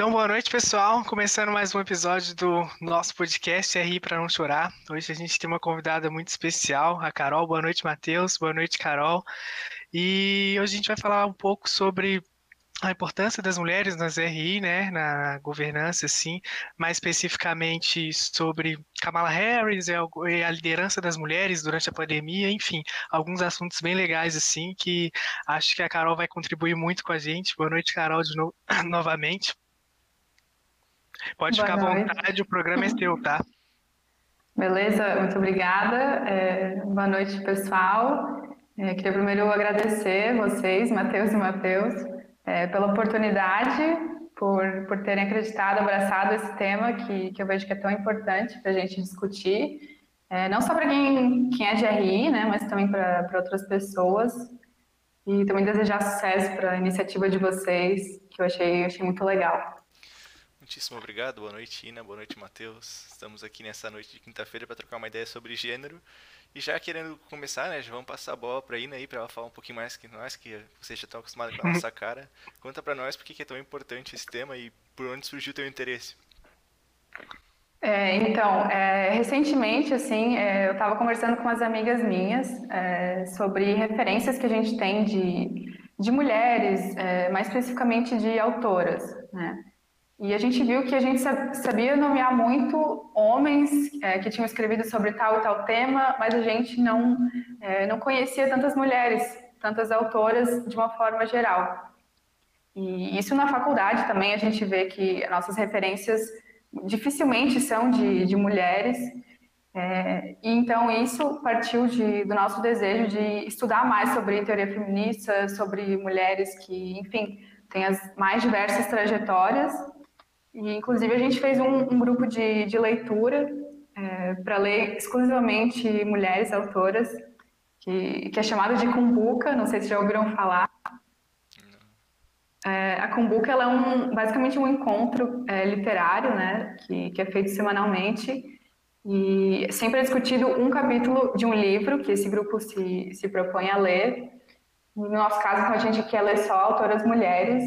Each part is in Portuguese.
Então, boa noite, pessoal. Começando mais um episódio do nosso podcast RI para não chorar. Hoje a gente tem uma convidada muito especial, a Carol. Boa noite, Matheus. Boa noite, Carol. E hoje a gente vai falar um pouco sobre a importância das mulheres nas RI, né, na governança, assim, mais especificamente sobre Kamala Harris e a liderança das mulheres durante a pandemia, enfim, alguns assuntos bem legais, assim, que acho que a Carol vai contribuir muito com a gente. Boa noite, Carol, de novo, novamente. Pode Boa ficar noite. à vontade, o programa é seu, tá? Beleza, muito obrigada. É, boa noite, pessoal. É, queria primeiro agradecer vocês, Matheus e Matheus, é, pela oportunidade, por, por terem acreditado, abraçado esse tema que, que eu vejo que é tão importante para a gente discutir, é, não só para quem, quem é de RI, né, mas também para outras pessoas. E também desejar sucesso para a iniciativa de vocês, que eu achei, achei muito legal. Muitíssimo obrigado. Boa noite, Ina. Boa noite, Matheus. Estamos aqui nessa noite de quinta-feira para trocar uma ideia sobre gênero. E já querendo começar, né, já vamos passar a bola para a Ina aí para ela falar um pouquinho mais que nós, que você já está acostumado com a nossa cara. Conta para nós por que é tão importante esse tema e por onde surgiu o teu interesse. É, então, é, recentemente, assim, é, eu estava conversando com umas amigas minhas é, sobre referências que a gente tem de, de mulheres, é, mais especificamente de autoras, né? E a gente viu que a gente sabia nomear muito homens é, que tinham escrevido sobre tal e tal tema, mas a gente não, é, não conhecia tantas mulheres, tantas autoras de uma forma geral. E isso na faculdade também a gente vê que nossas referências dificilmente são de, de mulheres. É, e então isso partiu de, do nosso desejo de estudar mais sobre teoria feminista, sobre mulheres que, enfim, têm as mais diversas trajetórias e, inclusive, a gente fez um, um grupo de, de leitura é, para ler exclusivamente mulheres autoras, que, que é chamado de Kumbuka, não sei se já ouviram falar. É, a Kumbuka ela é um, basicamente um encontro é, literário, né, que, que é feito semanalmente, e sempre é discutido um capítulo de um livro que esse grupo se, se propõe a ler. No nosso caso, então, a gente quer ler só autoras mulheres,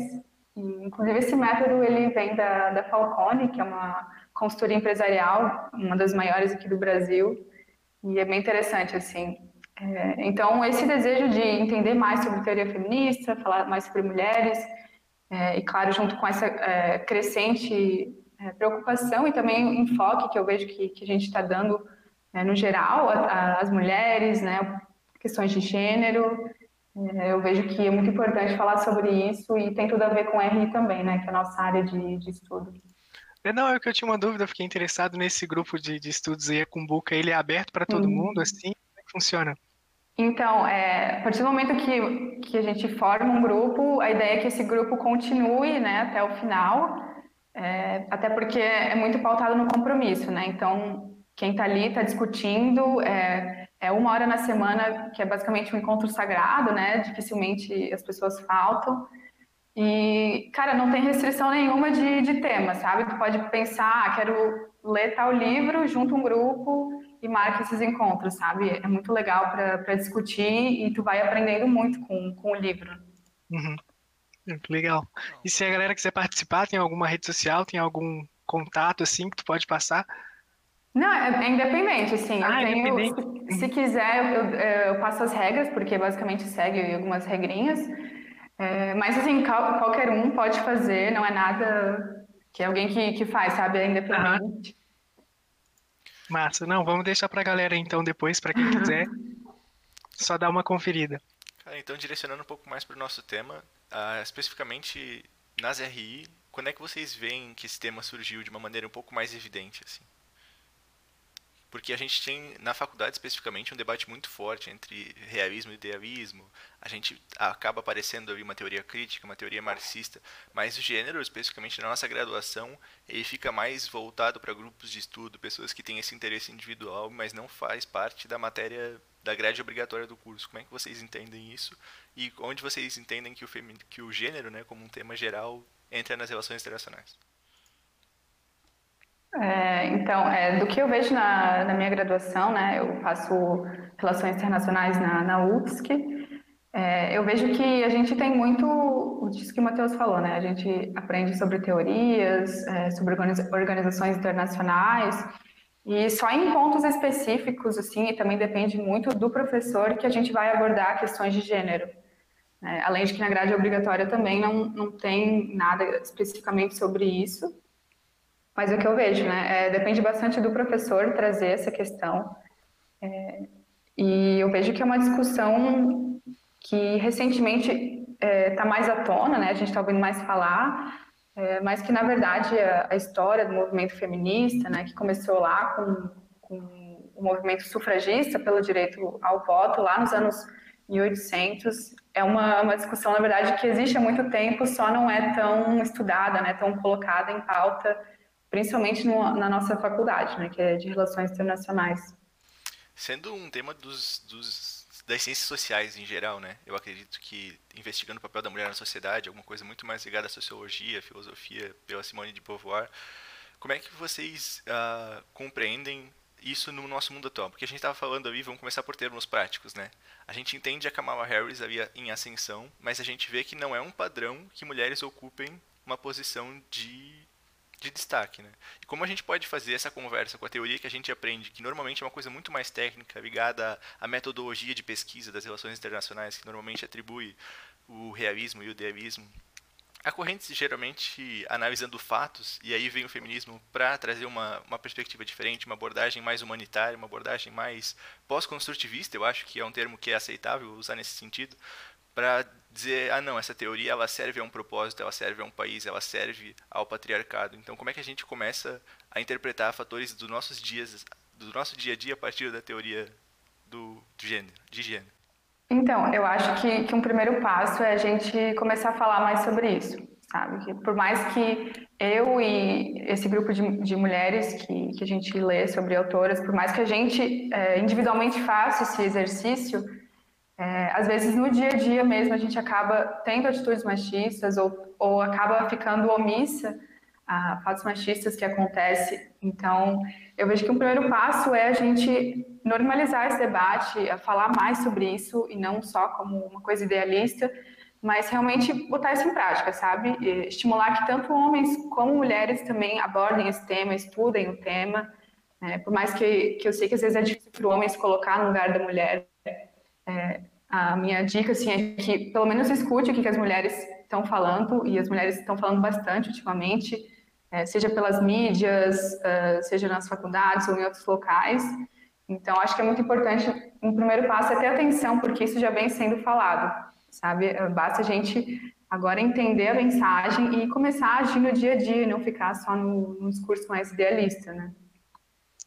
inclusive, esse método ele vem da, da Falcone, que é uma consultoria empresarial, uma das maiores aqui do Brasil, e é bem interessante, assim. É, então, esse desejo de entender mais sobre teoria feminista, falar mais sobre mulheres, é, e, claro, junto com essa é, crescente é, preocupação e também enfoque que eu vejo que, que a gente está dando, né, no geral, às mulheres, né, questões de gênero, é, eu vejo que é muito importante falar sobre isso e tem tudo a ver com RI também, né? Que é a nossa área de, de estudo. É, não, é que eu tinha uma dúvida, fiquei interessado nesse grupo de, de estudos aí, a Cumbuca, ele é aberto para todo uhum. mundo, assim? Como é que funciona? Então, é, a partir do momento que, que a gente forma um grupo, a ideia é que esse grupo continue né, até o final, é, até porque é muito pautado no compromisso, né? Então, quem está ali está discutindo, é, é uma hora na semana, que é basicamente um encontro sagrado, né? Dificilmente as pessoas faltam. E, cara, não tem restrição nenhuma de, de tema, sabe? Tu pode pensar, ah, quero ler tal livro, junto um grupo e marca esses encontros, sabe? É muito legal para discutir e tu vai aprendendo muito com, com o livro. Uhum. Legal. E se a galera quiser participar, tem alguma rede social, tem algum contato assim que tu pode passar? Não, é, é independente, assim. Ah, eu tenho, independente. Se, se, quiser, eu, eu, passo as regras, porque basicamente segue algumas regrinhas. É, mas, assim, qualquer um pode fazer, não é nada que é alguém que, que faz, sabe? É independente. Massa. Não, vamos deixar pra galera, então, depois, para quem quiser, só dar uma conferida. Cara, então, direcionando um pouco mais para o nosso tema, uh, especificamente nas RI, quando é que vocês veem que esse tema surgiu de uma maneira um pouco mais evidente, assim? Porque a gente tem na faculdade especificamente um debate muito forte entre realismo e idealismo. A gente acaba aparecendo ali uma teoria crítica, uma teoria marxista, mas o gênero, especificamente na nossa graduação, ele fica mais voltado para grupos de estudo, pessoas que têm esse interesse individual, mas não faz parte da matéria da grade obrigatória do curso. Como é que vocês entendem isso? E onde vocês entendem que o, que o gênero, né, como um tema geral, entra nas relações internacionais? É, então, é, do que eu vejo na, na, minha graduação, né, eu faço Relações Internacionais na, na UFSC, É, eu vejo que a gente tem muito disso que o Matheus falou, né? A gente aprende sobre teorias, é, sobre organizações internacionais, e só em pontos específicos, assim, e também depende muito do professor que a gente vai abordar questões de gênero. É, além de que na grade obrigatória também não, não tem nada especificamente sobre isso, mas o que eu vejo, né? É, depende bastante do professor trazer essa questão. É, e eu vejo que é uma discussão que recentemente está é, tá mais à tona, né? A gente está ouvindo mais falar, é, mas que na verdade a, a, história do movimento feminista, né, que começou lá com, com o movimento sufragista pelo direito ao voto lá nos anos 1800, é uma, uma discussão na verdade que existe há muito tempo, só não é tão estudada, né, tão colocada em pauta, principalmente no, na nossa faculdade, né, que é de relações internacionais. Sendo um tema dos, dos das ciências sociais em geral, né? Eu acredito que investigando o papel da mulher na sociedade, alguma coisa muito mais ligada à sociologia, filosofia, pela Simone de Beauvoir, como é que vocês uh, compreendem isso no nosso mundo atual? Porque a gente estava falando ali, vamos começar por termos práticos, né? A gente entende a Kamala Harris ali em ascensão, mas a gente vê que não é um padrão que mulheres ocupem uma posição de de destaque, né? E como a gente pode fazer essa conversa com a teoria que a gente aprende, que normalmente é uma coisa muito mais técnica, ligada à metodologia de pesquisa das relações internacionais, que normalmente atribui o realismo e o idealismo. A corrente geralmente analisando fatos, e aí vem o feminismo para trazer uma, uma perspectiva diferente, uma abordagem mais humanitária, uma abordagem mais pós-construtivista, eu acho que é um termo que é aceitável usar nesse sentido, para dizer, ah não, essa teoria ela serve a um propósito, ela serve a um país, ela serve ao patriarcado. Então, como é que a gente começa a interpretar fatores dos nossos dias, do nosso dia a dia a partir da teoria do, do gênero, de gênero? Então, eu acho que, que um primeiro passo é a gente começar a falar mais sobre isso, sabe? Que por mais que eu e esse grupo de, de mulheres que, que a gente lê sobre autoras, por mais que a gente é, individualmente faça esse exercício, é, às vezes, no dia a dia mesmo, a gente acaba tendo atitudes machistas ou, ou acaba ficando omissa a fatos machistas que acontecem. Então, eu vejo que um primeiro passo é a gente normalizar esse debate, a falar mais sobre isso e não só como uma coisa idealista, mas realmente botar isso em prática, sabe? E estimular que tanto homens como mulheres também abordem esse tema, estudem o tema. É, por mais que, que eu sei que às vezes é difícil para o homem se colocar no lugar da mulher, é, a minha dica assim, é que pelo menos escute o que, que as mulheres estão falando, e as mulheres estão falando bastante ultimamente, é, seja pelas mídias, uh, seja nas faculdades ou em outros locais. Então, acho que é muito importante, um primeiro passo é ter atenção, porque isso já vem sendo falado, sabe? Basta a gente agora entender a mensagem e começar a agir no dia a dia, e não ficar só no discurso mais idealista, né?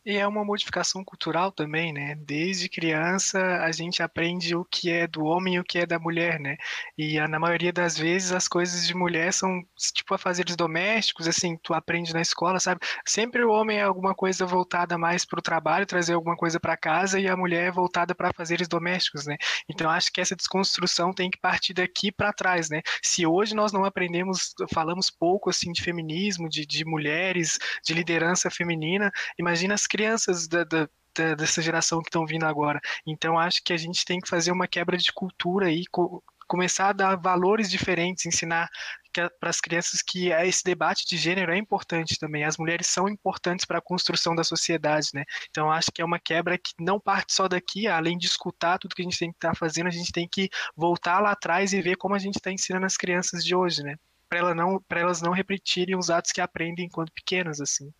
E é uma modificação cultural também, né? Desde criança a gente aprende o que é do homem e o que é da mulher, né? E na maioria das vezes as coisas de mulher são tipo a fazeres domésticos, assim, tu aprende na escola, sabe? Sempre o homem é alguma coisa voltada mais para o trabalho, trazer alguma coisa para casa e a mulher é voltada para fazeres domésticos, né? Então acho que essa desconstrução tem que partir daqui para trás, né? Se hoje nós não aprendemos, falamos pouco assim de feminismo, de, de mulheres, de liderança feminina, imagina as crianças da, da dessa geração que estão vindo agora. Então acho que a gente tem que fazer uma quebra de cultura aí, co começar a dar valores diferentes, ensinar para as crianças que esse debate de gênero é importante também. As mulheres são importantes para a construção da sociedade, né? Então acho que é uma quebra que não parte só daqui, além de escutar tudo que a gente tem que estar tá fazendo, a gente tem que voltar lá atrás e ver como a gente está ensinando as crianças de hoje, né? Para ela não, elas não repetirem os atos que aprendem enquanto pequenas, assim.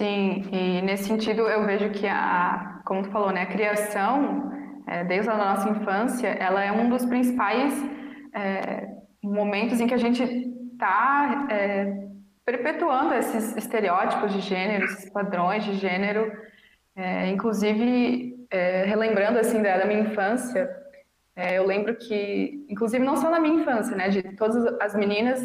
Sim, e nesse sentido eu vejo que a, como tu falou, né, a criação, é, desde a nossa infância, ela é um dos principais é, momentos em que a gente está é, perpetuando esses estereótipos de gênero, esses padrões de gênero, é, inclusive é, relembrando assim da, da minha infância, é, eu lembro que, inclusive não só na minha infância, né, de todas as meninas,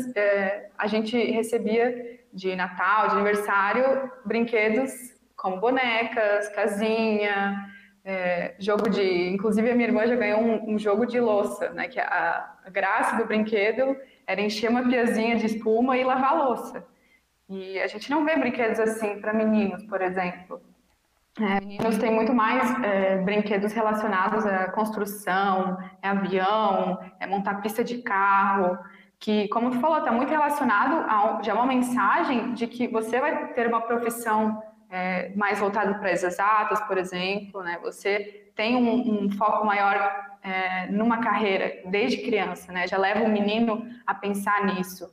a gente recebia de Natal, de aniversário, brinquedos como bonecas, casinha, é, jogo de. Inclusive, a minha irmã já ganhou um, um jogo de louça, né? Que a, a, graça do brinquedo era encher uma piazinha de espuma e lavar a louça. E a gente não vê brinquedos assim para meninos, por exemplo. É, meninos têm muito mais é, brinquedos relacionados à construção, é avião, é montar pista de carro, que, como tu falou, está muito relacionado a já uma mensagem de que você vai ter uma profissão é, mais voltada para as exatas, por exemplo, né? Você tem um, um foco maior é, numa carreira desde criança, né? Já leva o menino a pensar nisso.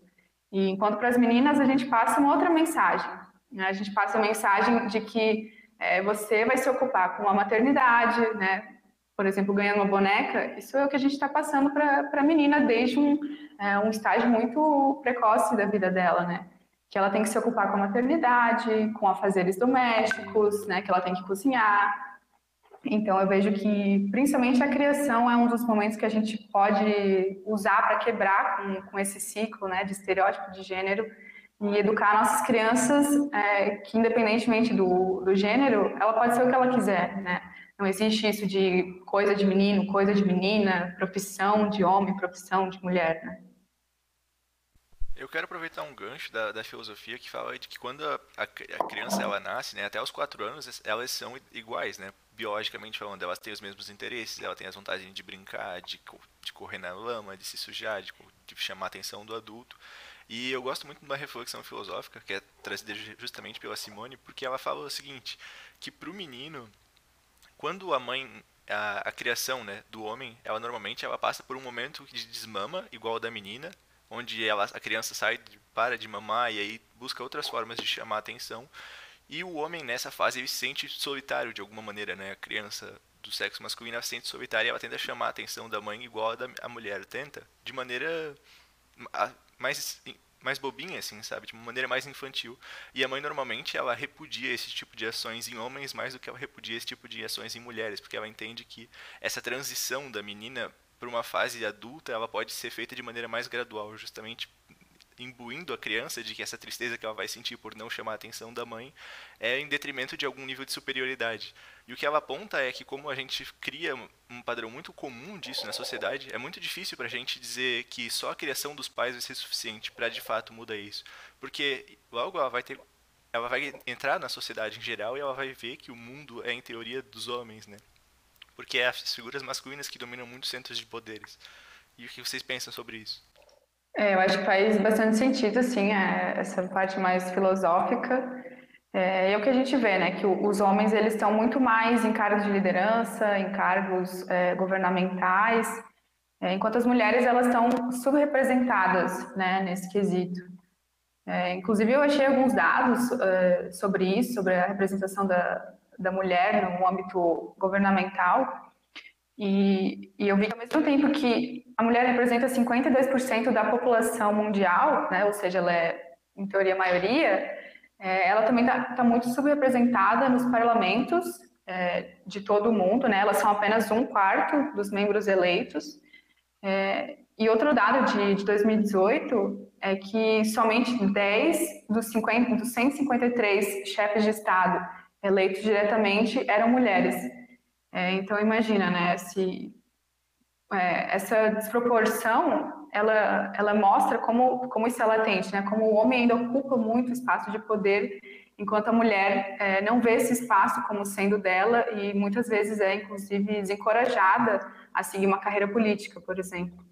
E enquanto para as meninas a gente passa uma outra mensagem, né? A gente passa a mensagem de que é, você vai se ocupar com a maternidade, né? Por exemplo, ganhando uma boneca, isso é o que a gente está passando para a menina desde um, é, um estágio muito precoce da vida dela, né? Que ela tem que se ocupar com a maternidade, com afazeres domésticos, né? Que ela tem que cozinhar. Então, eu vejo que, principalmente, a criação é um dos momentos que a gente pode usar para quebrar com, com esse ciclo, né? De estereótipo de gênero e educar nossas crianças é, que, independentemente do, do gênero, ela pode ser o que ela quiser, né? Não existe isso de coisa de menino, coisa de menina, profissão de homem, profissão de mulher, né? Eu quero aproveitar um gancho da, da filosofia que fala de que quando a, a, criança ela nasce, né, até os quatro anos, elas são iguais, né? Biologicamente falando, elas têm os mesmos interesses, ela tem as vantagens de brincar, de, de correr na lama, de se sujar, de, de chamar a atenção do adulto. E eu gosto muito de uma reflexão filosófica que é trazida justamente pela Simone, porque ela fala o seguinte, que para o menino quando a mãe a, a, criação né, do homem, ela normalmente ela passa por um momento de desmama, igual ao da menina, onde ela, a criança sai, para de mamar e aí busca outras formas de chamar a atenção. E o homem nessa fase ele se sente solitário de alguma maneira, né? A criança do sexo masculino se sente solitária e ela tenta chamar a atenção da mãe igual a, da, a mulher tenta, de maneira mais mais bobinha, assim, sabe? De uma maneira mais infantil. E a mãe, normalmente, ela repudia esse tipo de ações em homens mais do que ela repudia esse tipo de ações em mulheres, porque ela entende que essa transição da menina para uma fase adulta, ela pode ser feita de maneira mais gradual, justamente imbuindo a criança de que essa tristeza que ela vai sentir por não chamar a atenção da mãe é em detrimento de algum nível de superioridade. E o que ela aponta é que como a gente cria um padrão muito comum disso na sociedade, é muito difícil para a gente dizer que só a criação dos pais vai ser suficiente para de fato mudar isso, porque logo ela vai ter ela vai entrar na sociedade em geral e ela vai ver que o mundo é em teoria dos homens, né? Porque é as figuras masculinas que dominam muitos centros de poderes. E o que vocês pensam sobre isso? É, eu acho que faz bastante sentido, assim, é, essa parte mais filosófica. É, é, o que a gente vê, né, que os homens eles estão muito mais em cargos de liderança, em cargos é, governamentais, é, enquanto as mulheres elas estão subrepresentadas, né, nesse quesito. É, inclusive eu achei alguns dados é, sobre isso, sobre a representação da, da mulher no âmbito governamental, e, e, eu vi que ao mesmo tempo que a mulher representa 52% da população mundial, né, ou seja, ela é, em teoria, a maioria, é, ela também está tá muito subrepresentada nos parlamentos é, de todo o mundo, né, elas são apenas um quarto dos membros eleitos. É, e outro dado de, de 2018 é que somente 10 dos, 50, dos 153 chefes de Estado eleitos diretamente eram mulheres. É, então imagina, né, se é, essa desproporção, ela, ela mostra como, como isso é latente, né, como o homem ainda ocupa muito espaço de poder, enquanto a mulher é, não vê esse espaço como sendo dela e muitas vezes é, inclusive, desencorajada a seguir uma carreira política, por exemplo.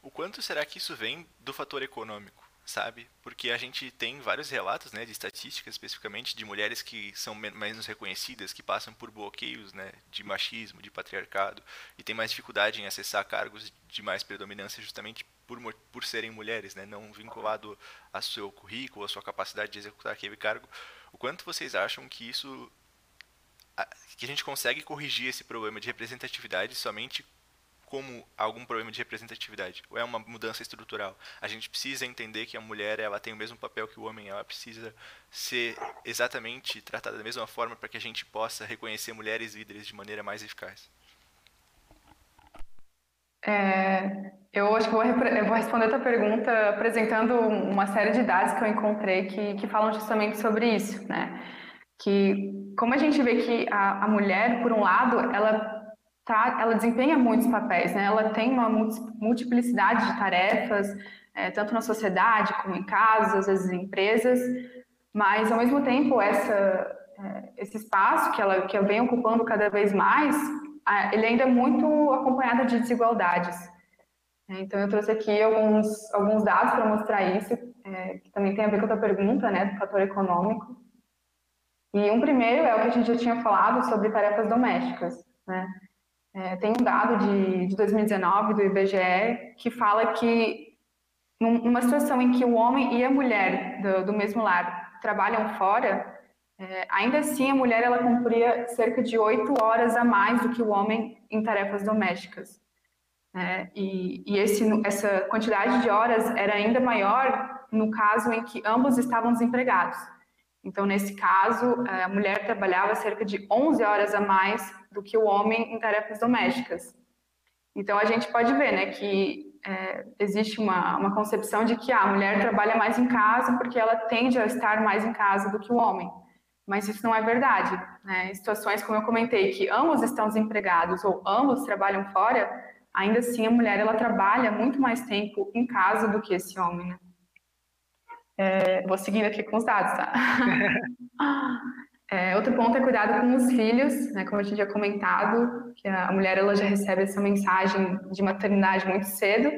O quanto será que isso vem do fator econômico? Sabe? Porque a gente tem vários relatos, né, de estatísticas especificamente de mulheres que são menos reconhecidas, que passam por bloqueios, né, de machismo, de patriarcado e têm mais dificuldade em acessar cargos de mais predominância justamente por, por serem mulheres, né, não vinculado ao seu currículo, à sua capacidade de executar aquele cargo. O quanto vocês acham que isso que a gente consegue corrigir esse problema de representatividade somente como algum problema de representatividade, ou é uma mudança estrutural. A gente precisa entender que a mulher ela tem o mesmo papel que o homem, ela precisa ser exatamente tratada da mesma forma para que a gente possa reconhecer mulheres líderes de maneira mais eficaz. É, eu acho que vou, eu vou responder a tua pergunta apresentando uma série de dados que eu encontrei que, que falam justamente sobre isso, né? Que como a gente vê que a, a mulher, por um lado, ela tá, ela desempenha muitos papéis, né? Ela tem uma multiplicidade de tarefas, é, tanto na sociedade como em casa, às vezes em empresas, mas ao mesmo tempo essa é, esse espaço que ela que vem ocupando cada vez mais, ele ainda é muito acompanhado de desigualdades. Então, eu trouxe aqui alguns, alguns dados para mostrar isso, é, que também tem a ver com a pergunta, né, do fator econômico. E um primeiro é o que a gente já tinha falado sobre tarefas domésticas, né? É, tem um dado de, de 2019 do IBGE que fala que numa situação em que o homem e a mulher do, do mesmo lar trabalham fora, é, ainda assim a mulher ela cumpria cerca de oito horas a mais do que o homem em tarefas domésticas. É, e, e esse, essa quantidade de horas era ainda maior no caso em que ambos estavam desempregados. Então, nesse caso, a mulher trabalhava cerca de 11 horas a mais do que o homem em tarefas domésticas. Então, a gente pode ver né, que é, existe uma, uma concepção de que ah, a mulher trabalha mais em casa porque ela tende a estar mais em casa do que o homem. Mas isso não é verdade. Né? Em situações, como eu comentei, que ambos estão desempregados ou ambos trabalham fora, ainda assim a mulher ela trabalha muito mais tempo em casa do que esse homem. Né? É, vou seguindo aqui com os dados, tá? É, outro ponto é cuidado com os filhos, né? Como a gente já comentado, que a mulher ela já recebe essa mensagem de maternidade muito cedo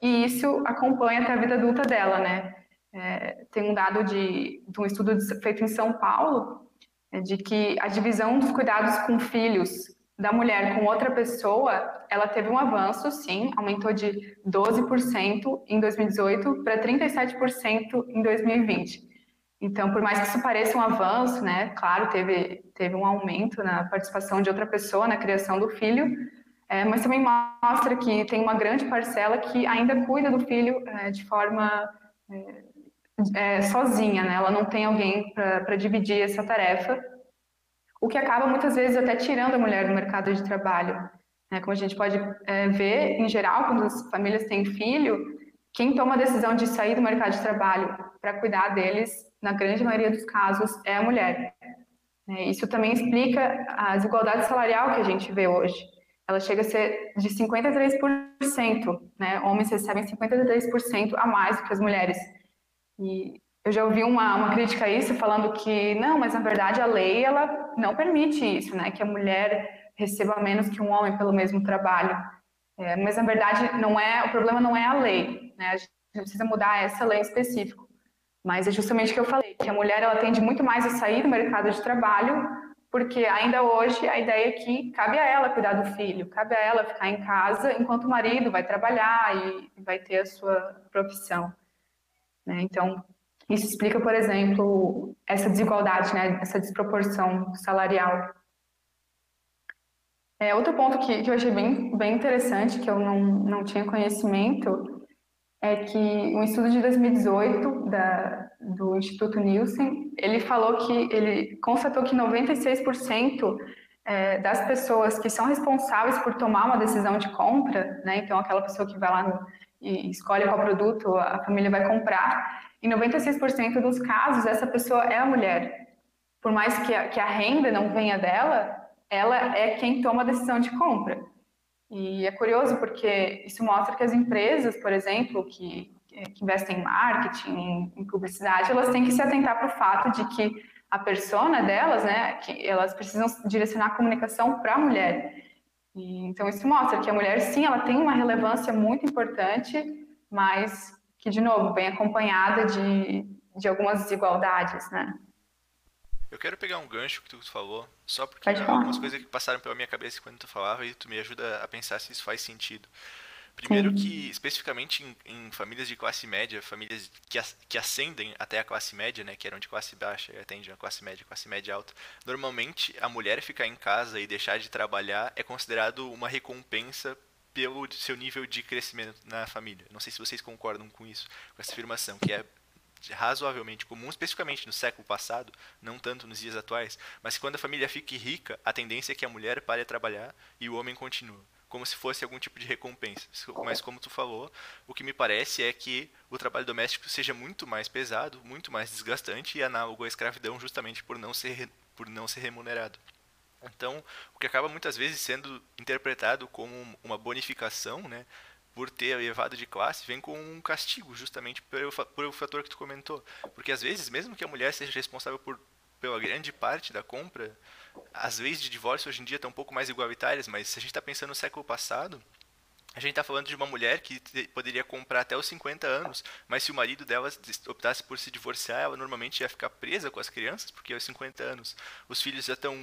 e isso acompanha até a vida adulta dela, né? É, tem um dado de, de, um estudo feito em São Paulo é, de que a divisão dos cuidados com filhos da mulher com outra pessoa, ela teve um avanço, sim, aumentou de 12% em 2018 para 37% em 2020. Então, por mais que isso pareça um avanço, né, claro, teve, teve um aumento na participação de outra pessoa na criação do filho, é, mas também mostra que tem uma grande parcela que ainda cuida do filho é, de forma é, é sozinha, né, ela não tem alguém para dividir essa tarefa, o que acaba muitas vezes até tirando a mulher do mercado de trabalho. Né, como a gente pode é, ver, em geral, quando as famílias têm filho, quem toma a decisão de sair do mercado de trabalho para cuidar deles na grande maioria dos casos, é a mulher. É, isso também explica a desigualdade salarial que a gente vê hoje. Ela chega a ser de 53%, né? Homens recebem 53% a mais do que as mulheres. E eu já ouvi uma, uma crítica a isso, falando que, não, mas na verdade a lei, ela não permite isso, né? Que a mulher receba menos que um homem pelo mesmo trabalho. É, mas na verdade não é, o problema não é a lei, né? A gente precisa mudar essa lei específica. Mas é justamente o que eu falei, que a mulher ela tende muito mais a sair do mercado de trabalho, porque ainda hoje a ideia é que cabe a ela cuidar do filho, cabe a ela ficar em casa enquanto o marido vai trabalhar e vai ter a sua profissão. Né? Então, isso explica, por exemplo, essa desigualdade, né? essa desproporção salarial. É, outro ponto que, que eu achei bem, bem interessante, que eu não, não tinha conhecimento, é que um estudo de 2018 da, do Instituto Nielsen, ele falou que ele constatou que 96% é, das pessoas que são responsáveis por tomar uma decisão de compra, né, então aquela pessoa que vai lá no, e escolhe qual produto a família vai comprar, em 96% dos casos essa pessoa é a mulher. Por mais que a, que a renda não venha dela, ela é quem toma a decisão de compra. E é curioso porque isso mostra que as empresas, por exemplo, que, que investem em marketing, em publicidade, elas têm que se atentar para o fato de que a persona delas, né, que elas precisam direcionar a comunicação para a mulher. E, então isso mostra que a mulher, sim, ela tem uma relevância muito importante, mas que, de novo, vem acompanhada de, de algumas desigualdades, né? Eu quero pegar um gancho que tu falou, só porque algumas coisas que passaram pela minha cabeça quando tu falava e tu me ajuda a pensar se isso faz sentido. Primeiro Sim. que, especificamente em, em, famílias de classe média, famílias que, que ascendem até a classe média, né, que eram de classe baixa e atendem a classe média, classe média alta, normalmente a mulher ficar em casa e deixar de trabalhar é considerado uma recompensa pelo seu nível de crescimento na família. Não sei se vocês concordam com isso, com essa afirmação, que é razoavelmente comum, especificamente no século passado, não tanto nos dias atuais, mas quando a família fica rica, a tendência é que a mulher pare de trabalhar e o homem continue, como se fosse algum tipo de recompensa. Mas como tu falou, o que me parece é que o trabalho doméstico seja muito mais pesado, muito mais desgastante e análogo à escravidão justamente por não ser por não ser remunerado. Então, o que acaba muitas vezes sendo interpretado como uma bonificação, né, por ter elevado de classe, vem com um castigo, justamente pelo, pelo fator que tu comentou. Porque às vezes, mesmo que a mulher seja responsável por pela grande parte da compra, as leis de divórcio hoje em dia estão um pouco mais igualitárias, mas se a gente está pensando no século passado, a gente está falando de uma mulher que poderia comprar até os 50 anos, mas se o marido dela optasse por se divorciar, ela normalmente ia ficar presa com as crianças, porque aos 50 anos os filhos já estão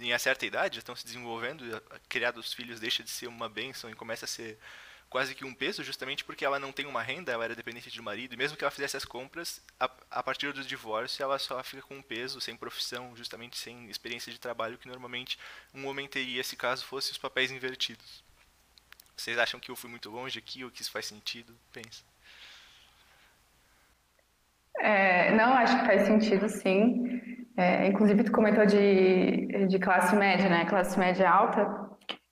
em certa idade, já estão se desenvolvendo, criar dos filhos deixa de ser uma bênção e começa a ser quase que um peso, justamente porque ela não tem uma renda, ela era dependente do marido, e mesmo que ela fizesse as compras, a, a partir do divórcio ela só fica com um peso, sem profissão, justamente sem experiência de trabalho, que normalmente um homem teria se caso fosse os papéis invertidos. Vocês acham que eu fui muito longe aqui ou que isso faz sentido? Pensa. É, não, acho que faz sentido sim. É, inclusive, tu comentou de, de classe média, né? Classe média alta.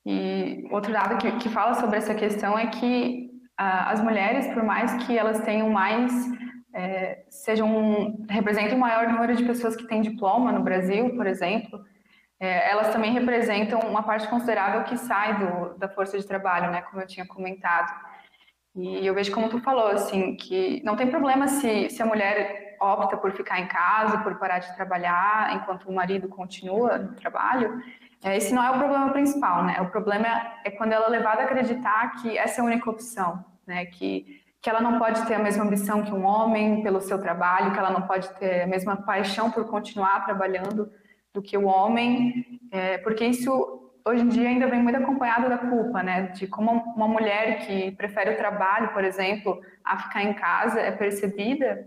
E outro dado que, que fala sobre essa questão é que as mulheres, por mais que elas tenham mais, é, sejam, representem um maior número de pessoas que têm diploma no Brasil, por exemplo, é, elas também representam uma parte considerável que sai do, da força de trabalho, né, como eu tinha comentado. E eu vejo como tu falou, assim, que não tem problema se, se a mulher opta por ficar em casa, por parar de trabalhar, enquanto o marido continua no trabalho, é, esse não é o problema principal, né? O problema é quando ela é levada a acreditar que essa é a única opção, né? Que, que ela não pode ter a mesma ambição que um homem pelo seu trabalho, que ela não pode ter a mesma paixão por continuar trabalhando, do que o homem, é, porque isso hoje em dia ainda vem muito acompanhado da culpa, né? De como uma mulher que prefere o trabalho, por exemplo, a ficar em casa é percebida.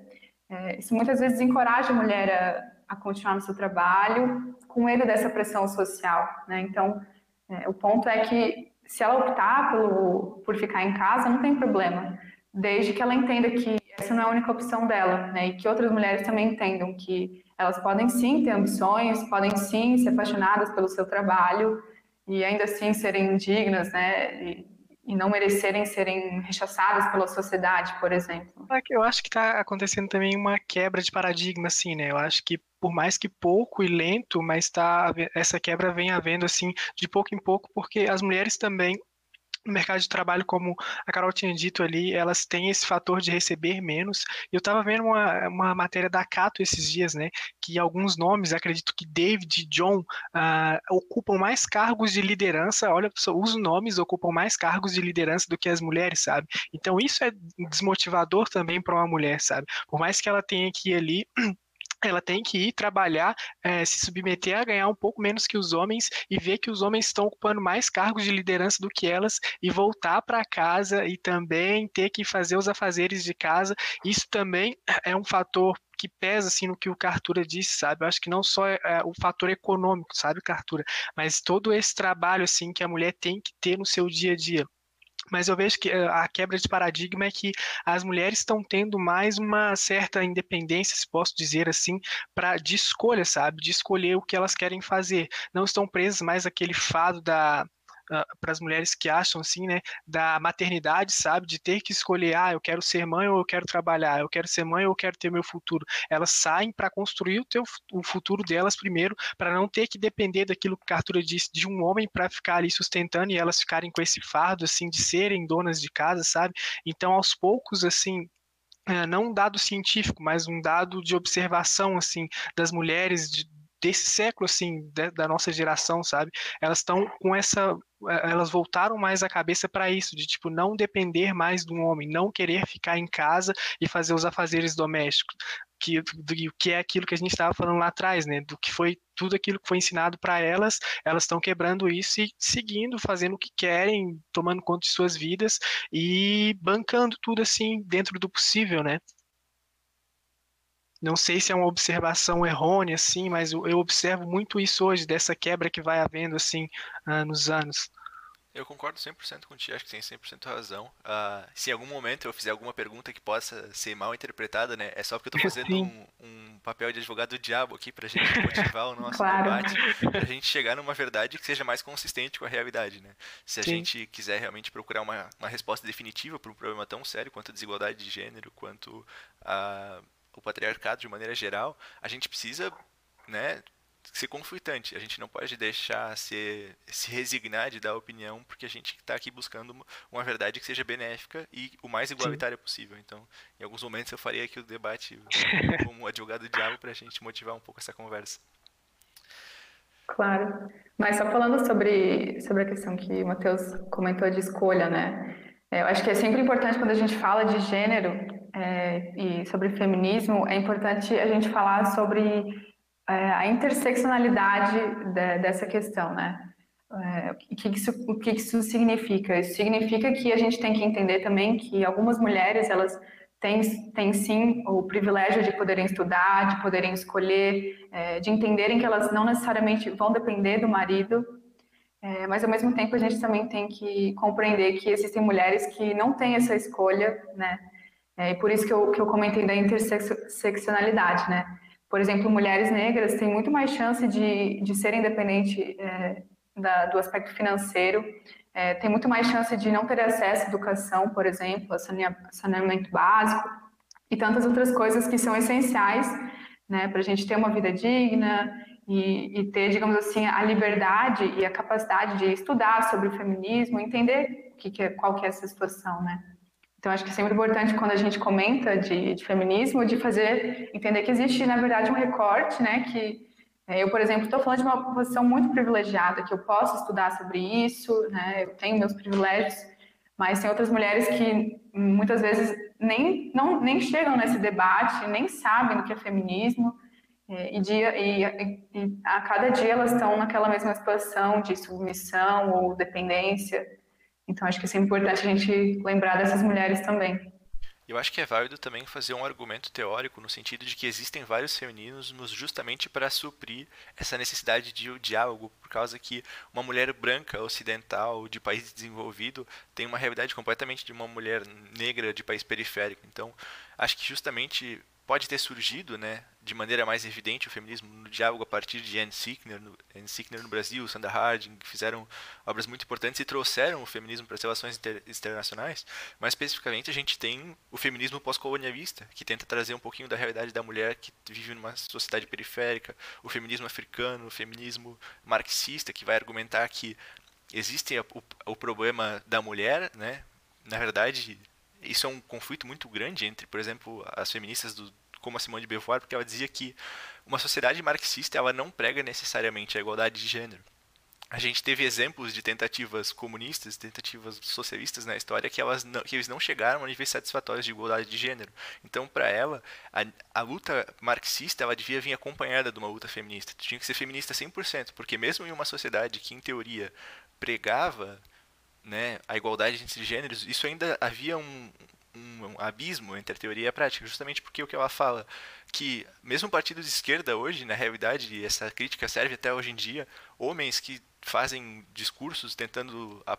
É, isso muitas vezes encoraja a mulher a, a, continuar no seu trabalho com medo dessa pressão social, né? Então, é, o ponto é que se ela optar pelo, por ficar em casa, não tem problema, desde que ela entenda que essa não é a única opção dela, né? E que outras mulheres também entendam que elas podem sim ter ambições, podem sim ser apaixonadas pelo seu trabalho e ainda assim serem dignas, né? E não merecerem serem rechaçadas pela sociedade, por exemplo. É eu acho que está acontecendo também uma quebra de paradigma, assim, né? Eu acho que por mais que pouco e lento, mas tá, essa quebra vem havendo assim de pouco em pouco, porque as mulheres também no mercado de trabalho, como a Carol tinha dito ali, elas têm esse fator de receber menos. Eu estava vendo uma, uma matéria da Cato esses dias, né, que alguns nomes, acredito que David e John, uh, ocupam mais cargos de liderança, olha, os nomes ocupam mais cargos de liderança do que as mulheres, sabe? Então isso é desmotivador também para uma mulher, sabe? Por mais que ela tenha que ir ali ela tem que ir trabalhar, é, se submeter a ganhar um pouco menos que os homens e ver que os homens estão ocupando mais cargos de liderança do que elas e voltar para casa e também ter que fazer os afazeres de casa. Isso também é um fator que pesa assim no que o Cartura disse, sabe? Eu acho que não só é, é o fator econômico, sabe, Cartura, mas todo esse trabalho assim que a mulher tem que ter no seu dia a dia. Mas eu vejo que eh, a quebra de paradigma é que as mulheres estão tendo mais uma certa independência, se posso dizer assim, para de escolha, sabe? De escolher o que elas querem fazer. Não estão presas mais àquele fado da ah, para as mulheres que acham assim, né, da maternidade, sabe, de ter que escolher, ah, eu quero ser mãe ou eu quero trabalhar, eu quero ser mãe ou eu quero ter meu futuro. Elas saem para construir o, teu, o futuro delas primeiro, para não ter que depender daquilo que a Arthur disse, de um homem para ficar ali sustentando e elas ficarem com esse fardo, assim, de serem donas de casa, sabe? Então, aos poucos, assim, é, não um dado científico, mas um dado de observação assim das mulheres de, desse século assim de, da nossa geração, sabe? Elas estão com essa elas voltaram mais a cabeça para isso, de tipo não depender mais do homem, não querer ficar em casa e fazer os afazeres domésticos, que do que é aquilo que a gente estava falando lá atrás, né? Do que foi tudo aquilo que foi ensinado para elas, elas estão quebrando isso e seguindo, fazendo o que querem, tomando conta de suas vidas e bancando tudo assim dentro do possível, né? Não sei se é uma observação errônea, assim, mas eu observo muito isso hoje, dessa quebra que vai havendo, assim, uh, nos anos. Eu concordo 100% contigo, acho que tem 100% razão. Uh, se em algum momento eu fizer alguma pergunta que possa ser mal interpretada, né, é só porque eu estou fazendo um, um, papel de advogado do diabo aqui pra gente motivar o nosso claro. debate, pra gente chegar numa verdade que seja mais consistente com a realidade, né? Se a Sim. gente quiser realmente procurar uma, uma resposta definitiva para um problema tão sério quanto a desigualdade de gênero, quanto a o patriarcado de maneira geral, a gente precisa, né, ser conflitante. A gente não pode deixar ser, se resignar de dar opinião, porque a gente está aqui buscando uma verdade que seja benéfica e o mais igualitária Sim. possível. Então, em alguns momentos eu faria aqui o debate como advogado diabo para a gente motivar um pouco essa conversa. Claro. Mas só falando sobre, sobre a questão que o Matheus comentou de escolha, né? É, eu acho que é sempre importante quando a gente fala de gênero é, e sobre feminismo, é importante a gente falar sobre é, a interseccionalidade de, dessa questão, né? É, o, que isso, o que isso significa? Isso significa que a gente tem que entender também que algumas mulheres, elas têm, têm sim o privilégio de poderem estudar, de poderem escolher, é, de entenderem que elas não necessariamente vão depender do marido, é, mas ao mesmo tempo a gente também tem que compreender que existem mulheres que não têm essa escolha, né? É, e por isso que eu, que eu comentei da interseccionalidade, né? Por exemplo, mulheres negras têm muito mais chance de, de serem independentes é, da, do aspecto financeiro, é, tem muito mais chance de não ter acesso à educação, por exemplo, a saneamento básico e tantas outras coisas que são essenciais né, para a gente ter uma vida digna e, e, ter, digamos assim, a liberdade e a capacidade de estudar sobre o feminismo, entender que que é, qual que é essa situação, né? Então, acho que é sempre importante, quando a gente comenta de, de feminismo, de fazer, entender que existe, na verdade, um recorte, né, que é, eu, por exemplo, estou falando de uma posição muito privilegiada, que eu posso estudar sobre isso, né, eu tenho meus privilégios, mas tem outras mulheres que muitas vezes nem, não, nem chegam nesse debate, nem sabem o que é feminismo, é, e, dia, e, e, a cada dia elas estão naquela mesma situação de submissão ou dependência. Então, acho que é importante a gente lembrar dessas mulheres também. Eu acho que é válido também fazer um argumento teórico no sentido de que existem vários feminismos justamente para suprir essa necessidade de diálogo, por causa que uma mulher branca ocidental de país desenvolvido tem uma realidade completamente de uma mulher negra de país periférico. Então, acho que justamente pode ter surgido, né, de maneira mais evidente o feminismo no diálogo a partir de Anne Sickner, no, Anne Sickner no Brasil, Sandra Harding, que fizeram obras muito importantes e trouxeram o feminismo para as relações inter, internacionais, mas especificamente a gente tem o feminismo pós-colonialista, que tenta trazer um pouquinho da realidade da mulher que vive numa sociedade periférica, o feminismo africano, o feminismo marxista, que vai argumentar que existe o, o problema da mulher, né, na verdade isso é um conflito muito grande entre, por exemplo, as feministas do, como a Simone de Beauvoir, porque ela dizia que uma sociedade marxista ela não prega necessariamente a igualdade de gênero. A gente teve exemplos de tentativas comunistas, tentativas socialistas na história que, elas não, que eles não chegaram a níveis satisfatórios de igualdade de gênero. Então, para ela, a, a, luta marxista ela devia vir acompanhada de uma luta feminista. Tinha que ser feminista 100%, porque mesmo em uma sociedade que, em teoria, pregava né, a igualdade entre gêneros, isso ainda havia um, um, abismo entre a teoria e a prática, justamente porque o que ela fala que mesmo partidos de esquerda hoje, na realidade, essa crítica serve até hoje em dia, homens que fazem discursos tentando a,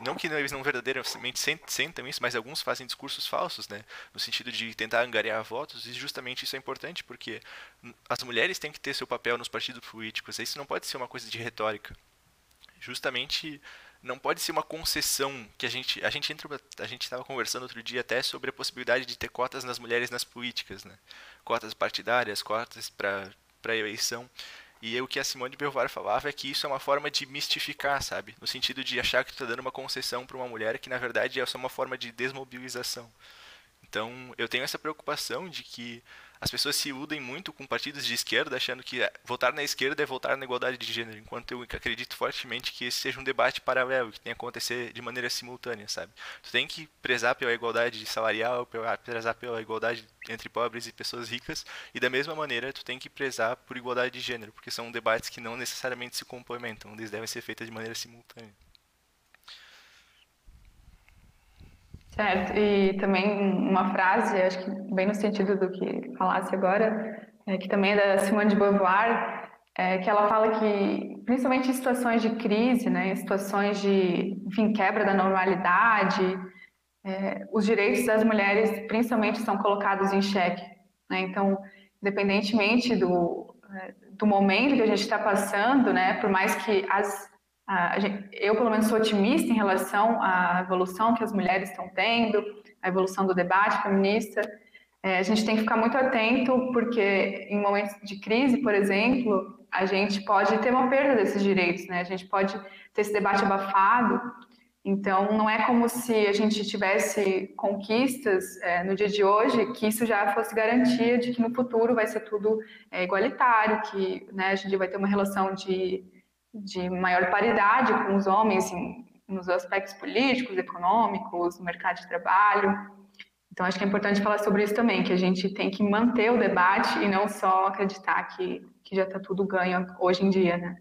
não que eles não verdadeiramente sentem isso, mas alguns fazem discursos falsos, né? No sentido de tentar angariar votos, e justamente isso é importante, porque as mulheres têm que ter seu papel nos partidos políticos. Isso não pode ser uma coisa de retórica. Justamente não pode ser uma concessão que a gente a gente entra a gente estava conversando outro dia até sobre a possibilidade de ter cotas nas mulheres nas políticas, né? Cotas partidárias, cotas para para eleição. E o que a Simone de Beauvoir falava é que isso é uma forma de mistificar, sabe? No sentido de achar que está dando uma concessão para uma mulher que na verdade é só uma forma de desmobilização. Então, eu tenho essa preocupação de que as pessoas se iludem muito com partidos de esquerda, achando que é, votar na esquerda é votar na igualdade de gênero, enquanto eu acredito fortemente que esse seja um debate paralelo, que tem que acontecer de maneira simultânea, sabe? Tu tem que prezar pela igualdade salarial, prezar pela igualdade entre pobres e pessoas ricas, e da mesma maneira tu tem que prezar por igualdade de gênero, porque são debates que não necessariamente se complementam, eles devem ser feitos de maneira simultânea. Certo, e também uma frase, acho que bem no sentido do que falasse agora, é, que também é da Simone de Beauvoir, é, que ela fala que, principalmente em situações de crise, né, em situações de, enfim, quebra da normalidade, é, os direitos das mulheres, principalmente, são colocados em xeque. Né? Então, independentemente do, é, do momento que a gente está passando, né, por mais que as eu, pelo menos, sou otimista em relação à evolução que as mulheres estão tendo, a evolução do debate feminista, É, a gente tem que ficar muito atento, porque em momentos de crise, por exemplo, a gente pode ter uma perda desses direitos, né? A gente pode ter esse debate abafado. Então, não é como se a gente tivesse conquistas é, no dia de hoje, que isso já fosse garantia de que no futuro vai ser tudo é, igualitário, que né, a gente vai ter uma relação de, de maior paridade com os homens em, nos aspectos políticos, econômicos, no mercado de trabalho. Então, acho que é importante falar sobre isso também, que a gente tem que manter o debate e não só acreditar que, que já está tudo ganho hoje em dia, né?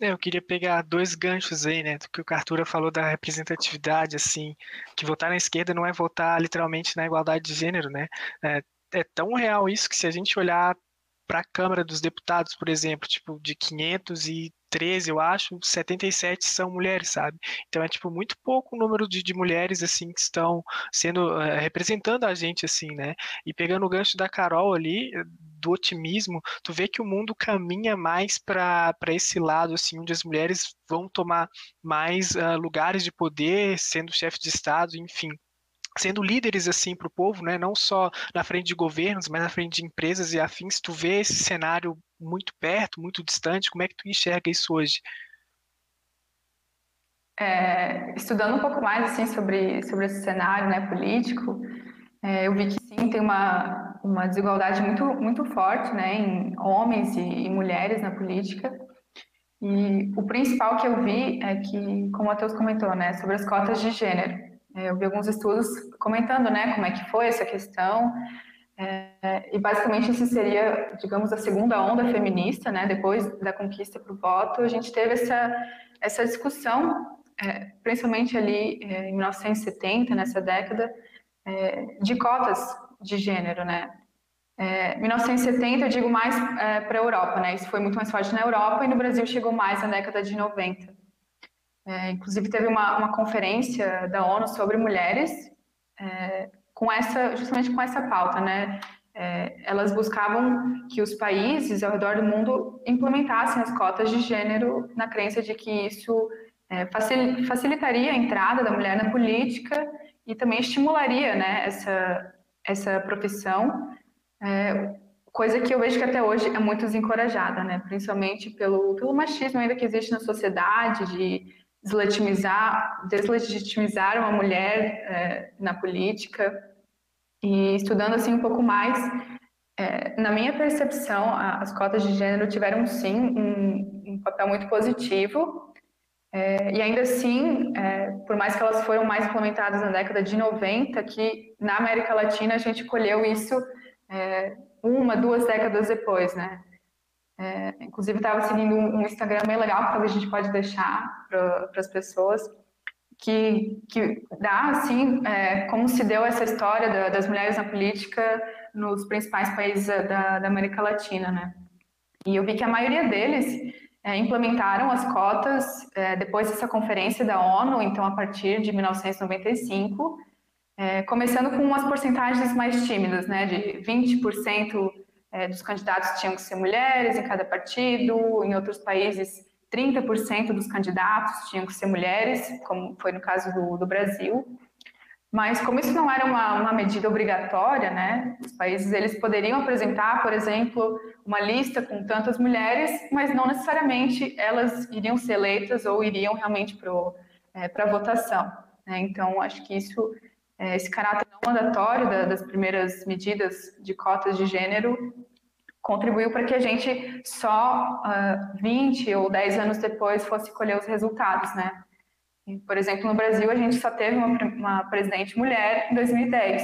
É, eu queria pegar dois ganchos aí, né, do que o Cartura falou da representatividade, assim, que votar na esquerda não é votar literalmente na igualdade de gênero, né? É, é tão real isso que se a gente olhar para a Câmara dos Deputados, por exemplo, tipo, de 513, eu acho, 77 são mulheres, sabe? Então é, tipo, muito pouco o número de, de mulheres, assim, que estão sendo, uh, representando a gente, assim, né? E pegando o gancho da Carol ali, do otimismo, tu vê que o mundo caminha mais para esse lado, assim, onde as mulheres vão tomar mais uh, lugares de poder, sendo chefe de Estado, enfim sendo líderes assim para o povo, né? não só na frente de governos, mas na frente de empresas e afins. Tu vê esse cenário muito perto, muito distante. Como é que tu enxerga isso hoje? É, estudando um pouco mais assim sobre sobre esse cenário, né, político, é, eu vi que sim tem uma uma desigualdade muito muito forte, né, em homens e, e mulheres na política. E o principal que eu vi é que, como o Matheus comentou, né, sobre as cotas de gênero. É, eu vi alguns estudos comentando, né, como é que foi essa questão. É, e basicamente isso seria, digamos, a segunda onda feminista, né? Depois da conquista para o voto, a gente teve essa essa discussão, é, principalmente ali é, em 1970, nessa década, é, de cotas de gênero, né? 1970 eu digo mais para a Europa, né? Isso foi muito mais forte na Europa e no Brasil chegou mais na década de 90. É, inclusive teve uma, uma, conferência da ONU sobre mulheres é, com essa justamente com essa pauta, né? É, elas buscavam que os países ao redor do mundo implementassem as cotas de gênero na crença de que isso é, facilitaria a entrada da mulher na política e também estimularia, né, essa essa profissão, é, coisa que eu vejo que até hoje é muito desencorajada, né? Principalmente pelo pelo machismo ainda que existe na sociedade de deslegitimizar, deslegitimizar uma mulher é, na política e estudando assim um pouco mais, é, na minha percepção, as cotas de gênero tiveram sim um, um papel muito positivo é, e ainda assim, é, por mais que elas foram mais implementadas na década de 90, que na América Latina a gente colheu isso é, uma, duas décadas depois, né? É, inclusive, estava seguindo um, Instagram bem legal, que a gente pode deixar para as pessoas, que, que dá, assim, é, como se deu essa história da, das mulheres na política nos principais países da, da, América Latina, né? E eu vi que a maioria deles é, implementaram as cotas é, depois dessa conferência da ONU, então a partir de 1995, é, começando com umas porcentagens mais tímidas, né, de 20% é, dos candidatos tinham que ser mulheres em cada partido, em outros países 30% dos candidatos tinham que ser mulheres, como foi no caso do, do Brasil. Mas como isso não era uma, uma, medida obrigatória, né, os países eles poderiam apresentar, por exemplo, uma lista com tantas mulheres, mas não necessariamente elas iriam ser eleitas ou iriam realmente para é, votação. Né? Então, acho que isso é, esse caráter não mandatório da, das primeiras medidas de cotas de gênero contribuiu para que a gente só uh, ah, 20 ou 10 anos depois fosse colher os resultados, né? Por exemplo, no Brasil, a gente só teve uma, uma presidente mulher em 2010.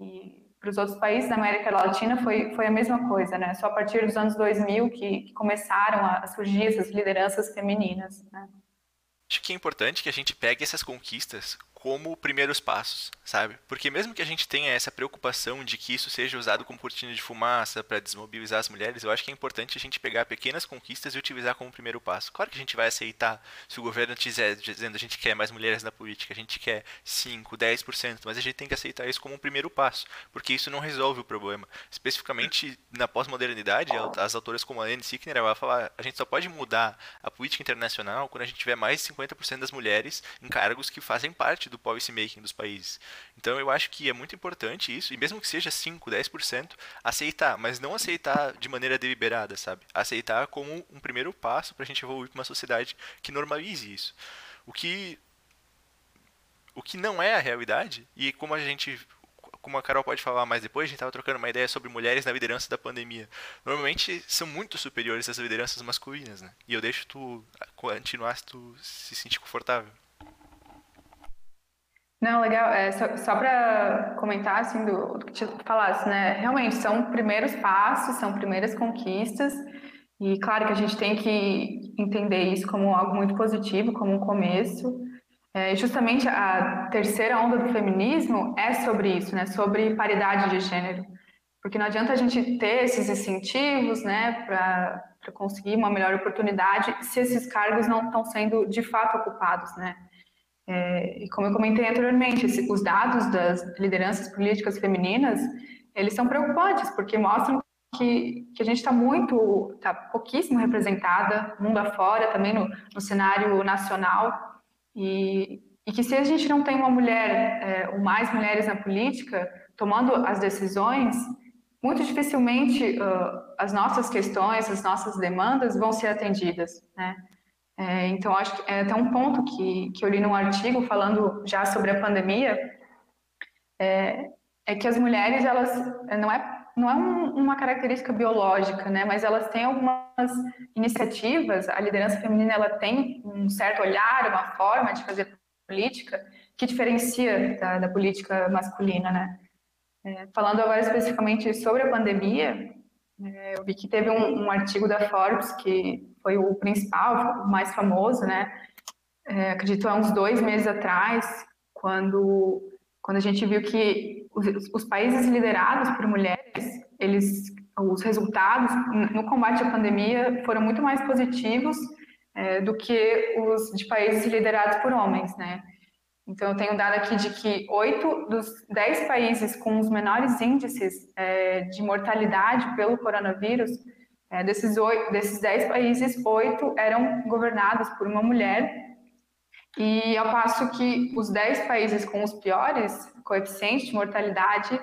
E para os outros países da América Latina foi, foi a mesma coisa, né? Só a partir dos anos 2000 que, que começaram a surgir essas lideranças femininas, né? Acho que é importante que a gente pegue essas conquistas como primeiros passos, sabe? Porque mesmo que a gente tenha essa preocupação de que isso seja usado como cortina de fumaça para desmobilizar as mulheres, eu acho que é importante a gente pegar pequenas conquistas e utilizar como primeiro passo. Claro que a gente vai aceitar se o governo estiver dizendo a gente quer mais mulheres na política, a gente quer 5, 10%, mas a gente tem que aceitar isso como um primeiro passo, porque isso não resolve o problema. Especificamente na pós-modernidade, as autoras como a Anne Sickner ela vai falar, a gente só pode mudar a política internacional quando a gente tiver mais de 50% das mulheres em cargos que fazem parte parte do policy making dos países. Então eu acho que é muito importante isso, e mesmo que seja 5, 10%, aceitar, mas não aceitar de maneira deliberada, sabe? Aceitar como um primeiro passo para a gente evoluir para uma sociedade que normalize isso. O que o que não é a realidade, e como a gente como a Carol pode falar mais depois, a gente estava trocando uma ideia sobre mulheres na liderança da pandemia. Normalmente são muito superiores às lideranças masculinas, né? E eu deixo tu continuar se tu se sentir confortável. Não, legal. É, só, só para comentar assim do, do que te falasse, né? Realmente são primeiros passos, são primeiras conquistas. E claro que a gente tem que entender isso como algo muito positivo, como um começo. É, justamente a terceira onda do feminismo é sobre isso, né? Sobre paridade de gênero. Porque não adianta a gente ter esses incentivos, né, para conseguir uma melhor oportunidade se esses cargos não estão sendo de fato ocupados, né? É, e como eu comentei anteriormente, esse, os dados das lideranças políticas femininas, eles são preocupantes, porque mostram que, que a gente está muito, está pouquíssimo representada, mundo afora, também no, no cenário nacional, e, e que se a gente não tem uma mulher, é, ou mais mulheres na política, tomando as decisões, muito dificilmente uh, as nossas questões, as nossas demandas vão ser atendidas, né? É, então, acho que é até um ponto que, que eu li num artigo falando já sobre a pandemia, é, é que as mulheres, elas, não é não é um, uma característica biológica, né? Mas elas têm algumas iniciativas. A liderança feminina ela tem um certo olhar, uma forma de fazer política que diferencia da, da política masculina, né? É, falando agora especificamente sobre a pandemia, é, eu vi que teve um, um, artigo da Forbes que foi o principal, o mais famoso, né? É, acredito há uns dois meses atrás, quando quando a gente viu que os, os países liderados por mulheres, eles, os resultados no combate à pandemia foram muito mais positivos é, do que os de países liderados por homens, né? Então, eu tenho dado aqui de que oito dos dez países com os menores índices é, de mortalidade pelo coronavírus, é, desses, oito, desses dez países, oito eram governados por uma mulher e ao passo que os 10 países com os piores coeficientes de mortalidade,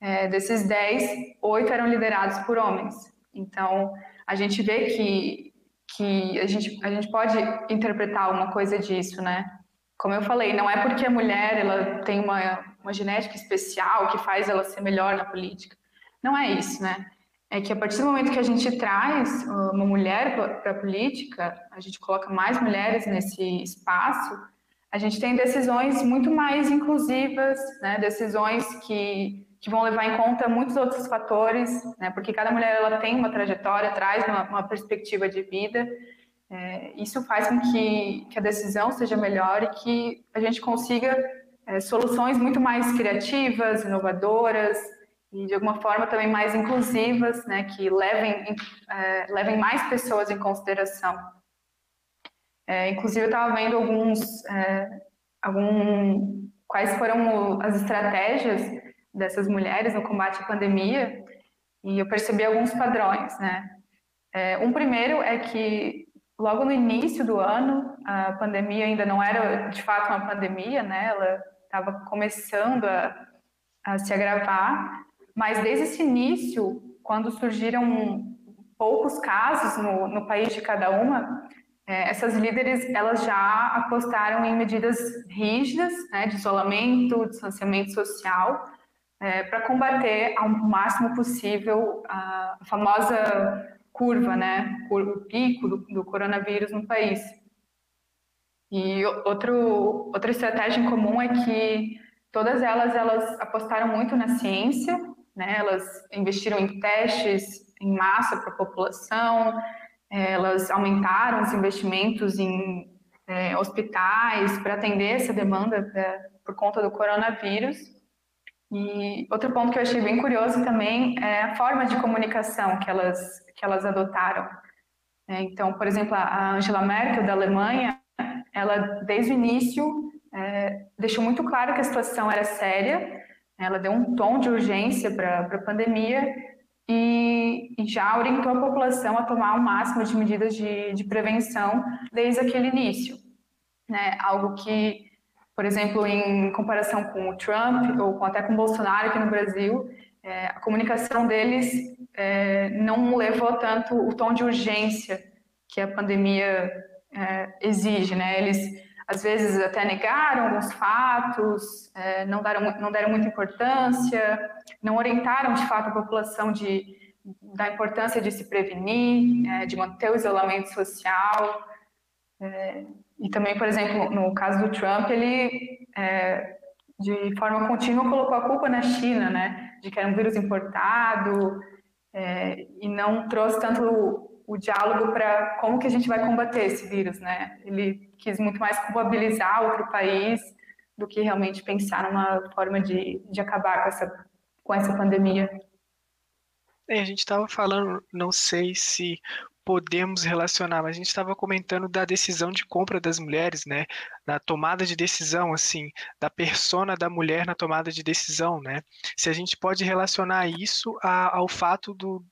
é, desses 10, 8 eram liderados por homens. Então, a gente vê que, que a, gente, a gente pode interpretar uma coisa disso, né? Como eu falei, não é porque a mulher ela tem uma, uma genética especial que faz ela ser melhor na política. Não é isso, né? É que a partir do momento que a gente traz uh, uma mulher para a política, a gente coloca mais mulheres nesse espaço, a gente tem decisões muito mais inclusivas, né? decisões que, que vão levar em conta muitos outros fatores, né? porque cada mulher ela tem uma trajetória, traz uma, uma perspectiva de vida. É, isso faz com que, que, a decisão seja melhor e que a gente consiga é, soluções muito mais criativas, inovadoras, e de alguma forma também mais inclusivas, né, que levem, é, levem mais pessoas em consideração. É, inclusive, eu estava vendo alguns, é, algum, quais foram as estratégias dessas mulheres no combate à pandemia, e eu percebi alguns padrões, né. É, um primeiro é que logo no início do ano, a pandemia ainda não era de fato uma pandemia, né, ela estava começando a, a se agravar, mas desde esse início, quando surgiram poucos casos no, no país de cada uma, é, essas líderes elas já apostaram em medidas rígidas né, de isolamento, distanciamento social, é, para combater ao máximo possível a famosa curva, né, o pico do, do coronavírus no país. E outro, outra estratégia em comum é que todas elas elas apostaram muito na ciência né? Elas investiram em testes em massa para a população, elas aumentaram os investimentos em é, hospitais para atender essa demanda pra, por conta do coronavírus. E outro ponto que eu achei bem curioso também é a forma de comunicação que elas, que elas adotaram. É, então, por exemplo, a Angela Merkel, da Alemanha, ela, desde o início, é, deixou muito claro que a situação era séria ela deu um tom de urgência para a pandemia e, e, já orientou a população a tomar o máximo de medidas de, de prevenção desde aquele início. Né? Algo que Por exemplo, em comparação com o Trump ou até com o Bolsonaro aqui no Brasil, é, a comunicação deles é, não levou tanto o tom de urgência que a pandemia é, exige, né? Eles às vezes até negaram alguns fatos, é, não, deram, não deram muita importância, não orientaram de fato a população de, da importância de se prevenir, é, de manter o isolamento social. É, e também, por exemplo, no caso do Trump, ele de forma contínua colocou a culpa na China, né, de que era um vírus importado, e não trouxe tanto o, diálogo para como que a gente vai combater esse vírus, né? Ele quis muito mais culpabilizar outro país do que realmente pensar numa forma de, de acabar com essa, com essa pandemia. É, a gente estava falando, não sei se podemos relacionar, mas a gente estava comentando da decisão de compra das mulheres, né? Da tomada de decisão, assim, da persona da mulher na tomada de decisão, né? Se a gente pode relacionar isso a, ao fato do,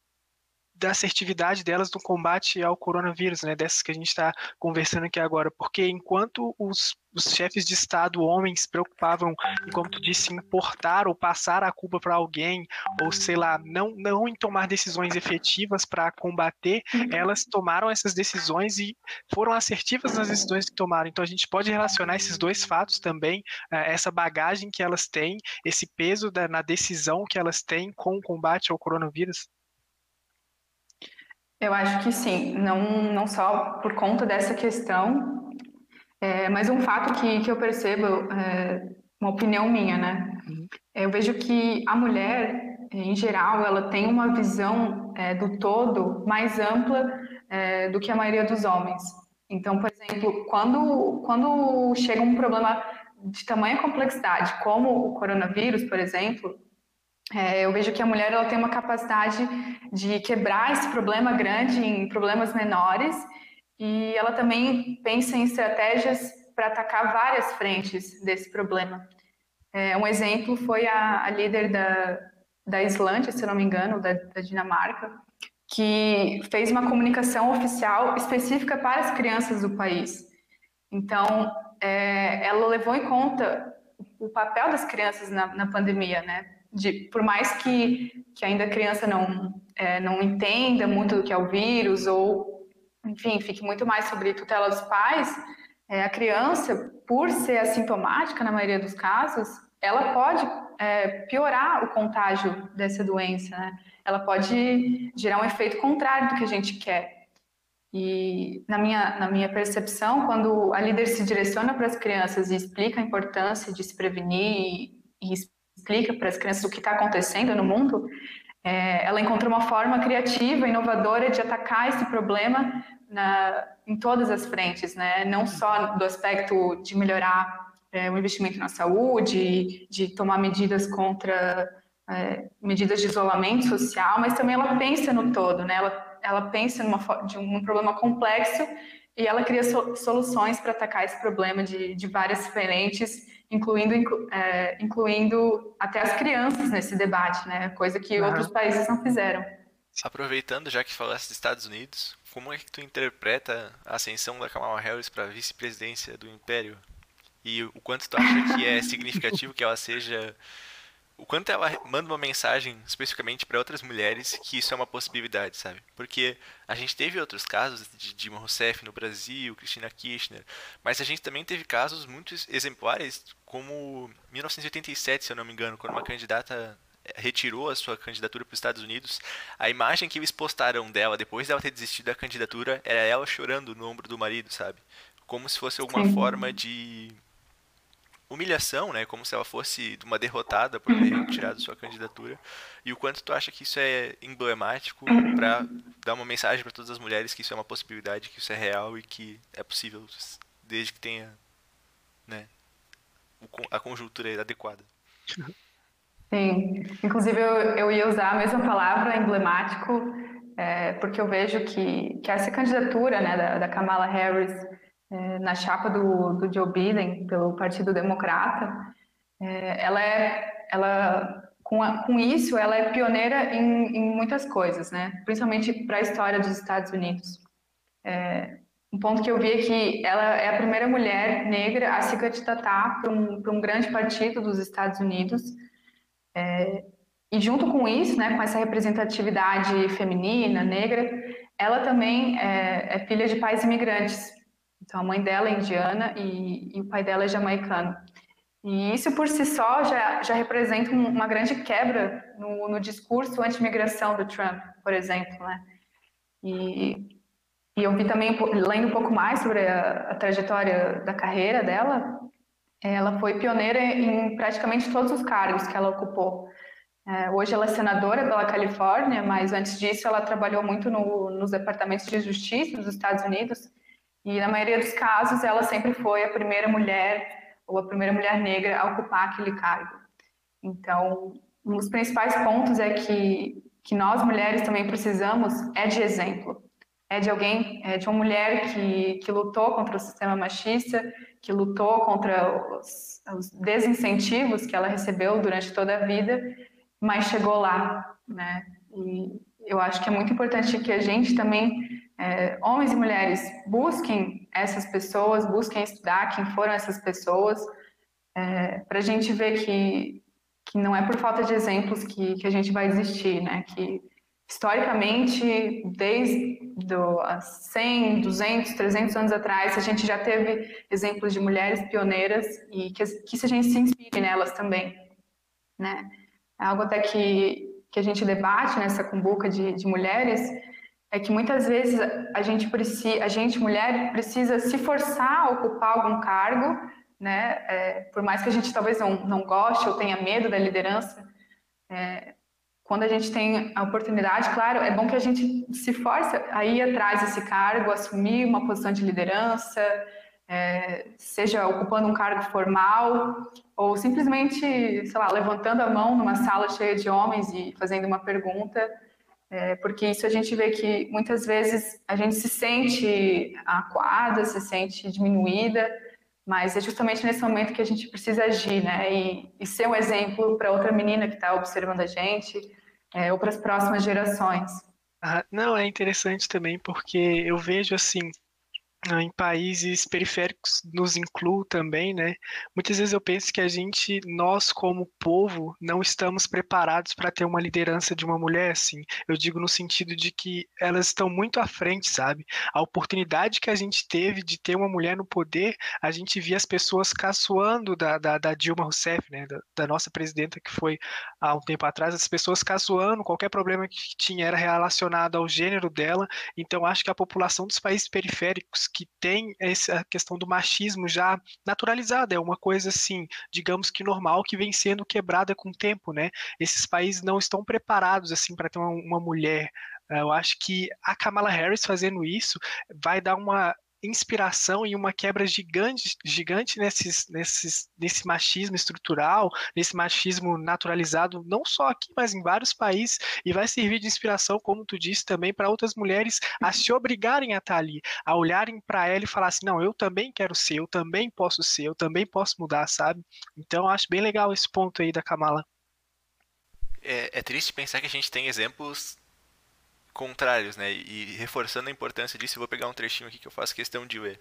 da assertividade delas no combate ao coronavírus, né, dessas que a gente está conversando aqui agora, porque enquanto os, os, chefes de Estado, homens, se preocupavam, como tu disse, importar ou passar a culpa para alguém, ou sei lá, não, não em tomar decisões efetivas para combater, uhum. elas tomaram essas decisões e foram assertivas nas decisões que tomaram. Então a gente pode relacionar esses dois fatos também, eh, essa bagagem que elas têm, esse peso da, na decisão que elas têm com o combate ao coronavírus. Eu acho que sim, não, não só por conta dessa questão, é, mas um fato que, que eu percebo, é, uma opinião minha, né? Uhum. Eu vejo que a mulher, em geral, ela tem uma visão é, do todo mais ampla é, do que a maioria dos homens. Então, por exemplo, quando, quando chega um problema de tamanha complexidade, como o coronavírus, por exemplo, é, eu vejo que a mulher ela tem uma capacidade de quebrar esse problema grande em problemas menores e ela também pensa em estratégias para atacar várias frentes desse problema. É, um exemplo foi a, a, líder da, da Islândia, se não me engano, da, da Dinamarca, que fez uma comunicação oficial específica para as crianças do país. Então, é, ela levou em conta o papel das crianças na, na pandemia, né? De, por mais que, que ainda a criança não, é, não entenda muito do que é o vírus, ou, enfim, fique muito mais sobre tutela dos pais, é, a criança, por ser assintomática na maioria dos casos, ela pode é, piorar o contágio dessa doença, né? Ela pode gerar um efeito contrário do que a gente quer. E na minha, na minha percepção, quando a líder se direciona para as crianças e explica a importância de se prevenir e, e explica para as crianças o que está acontecendo no mundo, é, ela encontrou uma forma criativa, inovadora de atacar esse problema na, em todas as frentes, né? não só do aspecto de melhorar é, o investimento na saúde, de tomar medidas contra é, medidas de isolamento social, mas também ela pensa no todo, né? ela, ela pensa numa, de um problema complexo e ela cria so, soluções para atacar esse problema de, de várias frentes incluindo, inclu, é, incluindo até as crianças nesse debate, né? Coisa que uhum. outros países não fizeram. Aproveitando, já que falaste dos Estados Unidos, como é que tu interpreta a ascensão da Kamala Harris para a vice-presidência do Império? E o quanto tu acha que é significativo que ela seja o quanto ela manda uma mensagem especificamente para outras mulheres que isso é uma possibilidade, sabe? Porque a gente teve outros casos de Dilma Rousseff no Brasil, Cristina Kirchner, mas a gente também teve casos muito exemplares, como 1987, se eu não me engano, quando uma candidata eh, retirou a sua candidatura para os Estados Unidos, a imagem que eles postaram dela depois dela ter desistido da candidatura era ela chorando no ombro do marido, sabe? Como se fosse alguma Sim. forma de humilhação, né? Como se ela fosse uma derrotada por ter retirado sua candidatura. E o quanto tu acha que isso é emblemático para dar uma mensagem para todas as mulheres que isso é uma possibilidade, que isso é real e que é possível desde que tenha, né, a conjuntura adequada. Sim, inclusive eu, eu ia usar a mesma palavra, emblemático, é, porque eu vejo que, que essa candidatura né, da, da Kamala Harris é, na chapa do, do Joe Biden pelo Partido Democrata, é, ela é, ela com, a, com isso ela é pioneira em, em muitas coisas, né? Principalmente para a história dos Estados Unidos. É, um ponto que eu vi é que ela é a primeira mulher negra a se candidatar para um, um grande partido dos Estados Unidos. É, e junto com isso, né, com essa representatividade feminina, negra, ela também é, é, filha de pais imigrantes. Então, a mãe dela é indiana e, e, o pai dela é jamaicano. E isso por si só já, já representa uma grande quebra no, no discurso anti-imigração do Trump, por exemplo, né? E e eu vi também, lendo um pouco mais sobre a, a trajetória da carreira dela, ela foi pioneira em praticamente todos os cargos que ela ocupou. É, hoje ela é senadora pela Califórnia, mas antes disso ela trabalhou muito no, nos departamentos de justiça dos Estados Unidos e na maioria dos casos ela sempre foi a primeira mulher ou a primeira mulher negra a ocupar aquele cargo. Então, um dos principais pontos é que que nós mulheres também precisamos é de exemplo é de alguém, é de uma mulher que, que lutou contra o sistema machista, que lutou contra os, os desincentivos que ela recebeu durante toda a vida, mas chegou lá, né? E eu acho que é muito importante que a gente também, é, homens e mulheres, busquem essas pessoas, busquem estudar quem foram essas pessoas, é, para a gente ver que, que não é por falta de exemplos que, que a gente vai existir, né? Que historicamente, desde do, 100, 200, 300 anos atrás, a gente já teve exemplos de mulheres pioneiras e que, que a gente se inspire nelas também, né? É algo até que, que a gente debate nessa cumbuca de, de mulheres é que muitas vezes a gente precisa, a gente mulher precisa se forçar a ocupar algum cargo, né? É, por mais que a gente talvez não, não goste ou tenha medo da liderança, é, quando a gente tem a oportunidade, claro, é bom que a gente se force a ir atrás desse cargo, assumir uma posição de liderança, é, seja ocupando um cargo formal ou simplesmente, sei lá, levantando a mão numa sala cheia de homens e fazendo uma pergunta, é, porque isso a gente vê que muitas vezes a gente se sente acuada, se sente diminuída, mas é justamente nesse momento que a gente precisa agir, né? E, e ser um exemplo para outra menina que está observando a gente, é, ou para as próximas gerações. Ah, não, é interessante também, porque eu vejo assim, em países periféricos nos incluo também, né? Muitas vezes eu penso que a gente, nós como povo, não estamos preparados para ter uma liderança de uma mulher, assim. Eu digo no sentido de que elas estão muito à frente, sabe? A oportunidade que a gente teve de ter uma mulher no poder, a gente via as pessoas caçoando da, da, da Dilma Rousseff, né? Da, da, nossa presidenta que foi há um tempo atrás, as pessoas caçoando, qualquer problema que tinha era relacionado ao gênero dela. Então acho que a população dos países periféricos que tem essa questão do machismo já naturalizada, é uma coisa assim, digamos que normal, que vem sendo quebrada com o tempo, né? Esses países não estão preparados assim para ter uma, uma mulher eu acho que a Kamala Harris fazendo isso vai dar uma inspiração e uma quebra gigante, gigante nesses, nesses, nesse machismo estrutural, nesse machismo naturalizado, não só aqui, mas em vários países, e vai servir de inspiração, como tu disse, também para outras mulheres a se obrigarem a estar ali, a olharem para ela e falar assim: não, eu também quero ser, eu também posso ser, eu também posso mudar, sabe? Então, acho bem legal esse ponto aí da Kamala. É, é triste pensar que a gente tem exemplos contrários, né? E reforçando a importância disso, eu vou pegar um trechinho aqui que eu faço questão de ler.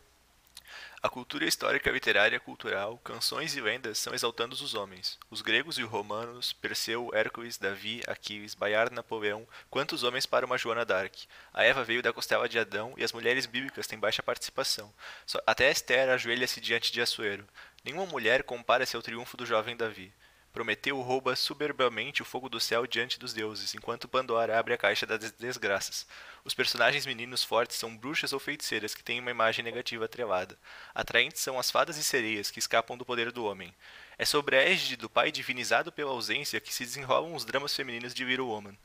A cultura histórica, literária, cultural, canções e lendas são exaltando os homens. Os gregos e os romanos, Perseu, Hércules, Davi, Aquiles, Bayard, Napoleão, quantos homens para uma Joana d'Arc? A Eva veio da costela de Adão e as mulheres bíblicas têm baixa participação. Até Esther ajoelha-se diante de Assuero. Nenhuma mulher compara-se ao triunfo do jovem Davi. Prometeu rouba soberbamente o fogo do céu diante dos deuses, enquanto Pandora abre a caixa das desgraças. Os personagens meninos fortes são bruxas ou feiticeiras que têm uma imagem negativa atrelada. Atraentes são as fadas e sereias que escapam do poder do homem. É sobre a égide do pai divinizado pela ausência que se desenrolam os dramas femininos de Little Woman.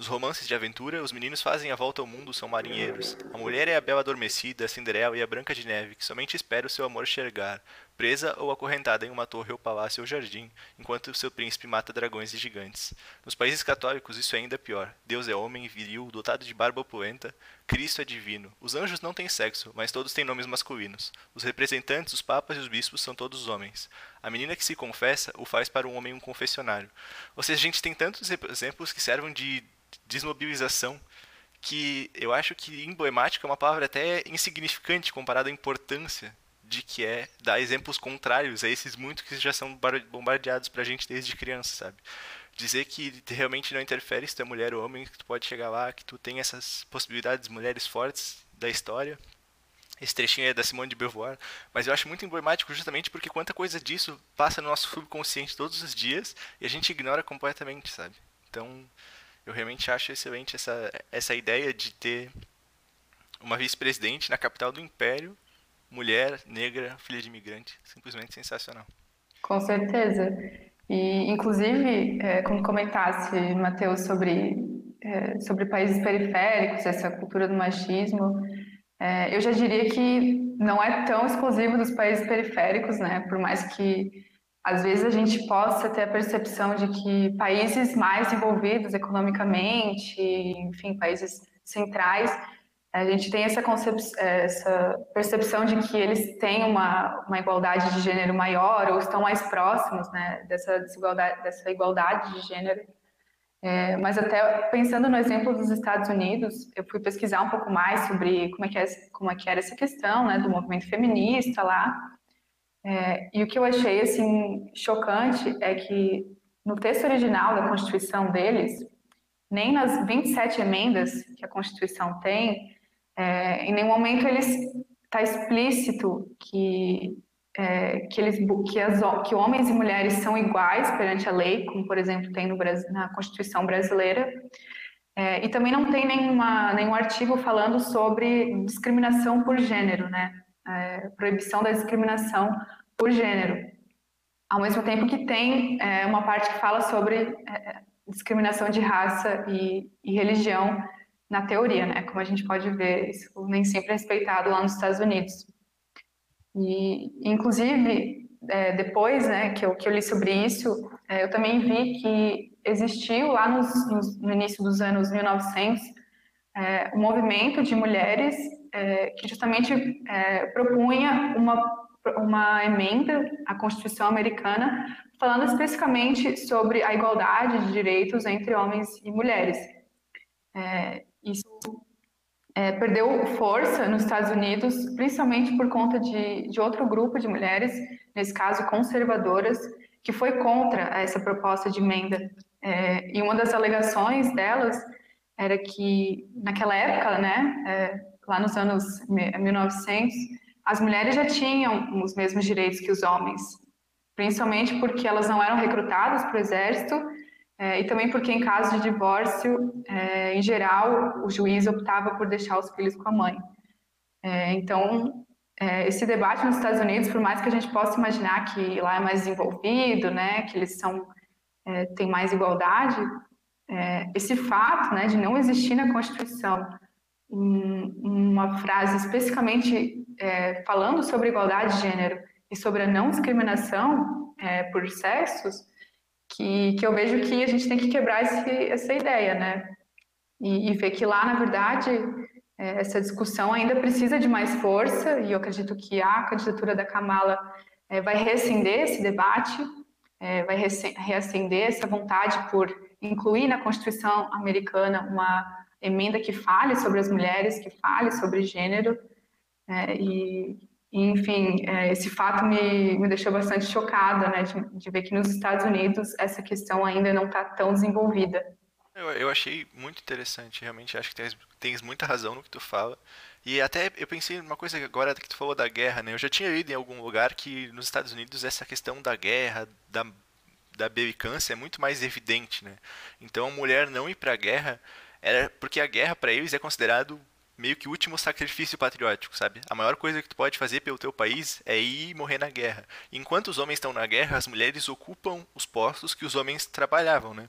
Nos romances de aventura, os meninos fazem a volta ao mundo, são marinheiros. A mulher é a bela adormecida, a Cinderela e a Branca de Neve, que somente espera o seu amor chegar, presa ou acorrentada em uma torre ou palácio ou jardim, enquanto seu príncipe mata dragões e gigantes. Nos países católicos isso é ainda pior. Deus é homem, viril, dotado de barba opulenta. Cristo é divino. Os anjos não têm sexo, mas todos têm nomes masculinos. Os representantes, os papas e os bispos são todos homens. A menina que se confessa o faz para um homem um confessionário. Ou seja, a gente tem tantos exemplos que servem de desmobilização que eu acho que emblemático é uma palavra até insignificante comparada à importância de que é dar exemplos contrários a esses muitos que já são bombardeados pra gente desde criança, sabe? Dizer que realmente não interfere se tu é mulher ou homem, que tu pode chegar lá, que tu tem essas possibilidades, mulheres fortes da história. Esse trechinho é da Simone de Beauvoir, mas eu acho muito emblemático justamente porque quanta coisa disso passa no nosso subconsciente todos os dias e a gente ignora completamente, sabe? Então, eu realmente acho excelente essa, essa ideia de ter uma vice-presidente na capital do império mulher, negra, filha de imigrante. Simplesmente sensacional. Com certeza. E, inclusive, é, como comentasse, Matheus, sobre, é, sobre países periféricos, essa cultura do machismo, é, eu já diria que não é tão exclusivo dos países periféricos, né? Por mais que às vezes a gente possa ter a percepção de que países mais desenvolvidos economicamente, enfim, países centrais, a gente tem essa, essa percepção de que eles têm uma, uma igualdade de gênero maior ou estão mais próximos né, dessa, desigualdade, dessa igualdade de gênero. É, mas até pensando no exemplo dos Estados Unidos, eu fui pesquisar um pouco mais sobre como é que, é, como é que era essa questão né, do movimento feminista lá. É, e o que eu achei assim chocante é que no texto original da Constituição deles, nem nas 27 emendas que a Constituição tem, é, em nenhum momento eles está explícito que é, que eles que, as, que homens e mulheres são iguais perante a lei, como por exemplo tem no Brasil, na Constituição brasileira. É, e também não tem nenhuma, nenhum artigo falando sobre discriminação por gênero, né? É, proibição da discriminação por gênero. Ao mesmo tempo que tem é, uma parte que fala sobre é, discriminação de raça e, e religião na teoria, né? Como a gente pode ver, isso nem sempre é respeitado lá nos Estados Unidos. E, inclusive, é, depois né, que, eu, que eu li sobre isso, é, eu também vi que existiu lá nos, nos, no início dos anos 1900 é, um movimento de mulheres é, que justamente é, propunha uma, uma emenda à Constituição americana falando especificamente sobre a igualdade de direitos entre homens e mulheres. É, é, perdeu força nos Estados Unidos, principalmente por conta de, de outro grupo de mulheres, nesse caso conservadoras, que foi contra essa proposta de emenda. É, e uma das alegações delas era que, naquela época, né, é, lá nos anos 1900, as mulheres já tinham os mesmos direitos que os homens, principalmente porque elas não eram recrutadas para o exército é, e também porque, em caso de divórcio, é, em geral, o juiz optava por deixar os filhos com a mãe. É, então, é, esse debate nos Estados Unidos, por mais que a gente possa imaginar que lá é mais desenvolvido, né, que eles são é, têm mais igualdade, é, esse fato né, de não existir na Constituição um, uma frase especificamente falando sobre igualdade de gênero e sobre a não discriminação por sexos, que, que eu vejo que a gente tem que quebrar esse, essa ideia, né? E, e ver que lá, na verdade, é, essa discussão ainda precisa de mais força, e eu acredito que a candidatura da Kamala é, vai reacender esse debate, é, vai reacender essa vontade por incluir na Constituição americana uma emenda que fale sobre as mulheres, que fale sobre gênero, é, e, enfim, é, esse fato me, me deixou bastante chocada, né, de, de ver que nos Estados Unidos essa questão ainda não está tão desenvolvida. Eu, eu achei muito interessante, realmente acho que tens, tens muita razão no que tu fala. E até eu pensei numa coisa agora que tu falou da guerra, né? Eu já tinha lido em algum lugar que nos Estados Unidos essa questão da guerra, da, da belicância é muito mais evidente, né? Então a mulher não ir pra guerra era porque a guerra para eles é considerado meio que o último sacrifício patriótico, sabe? A maior coisa que tu pode fazer pelo teu país é ir morrer na guerra. Enquanto os homens estão na guerra, as mulheres ocupam os postos que os homens trabalhavam, né?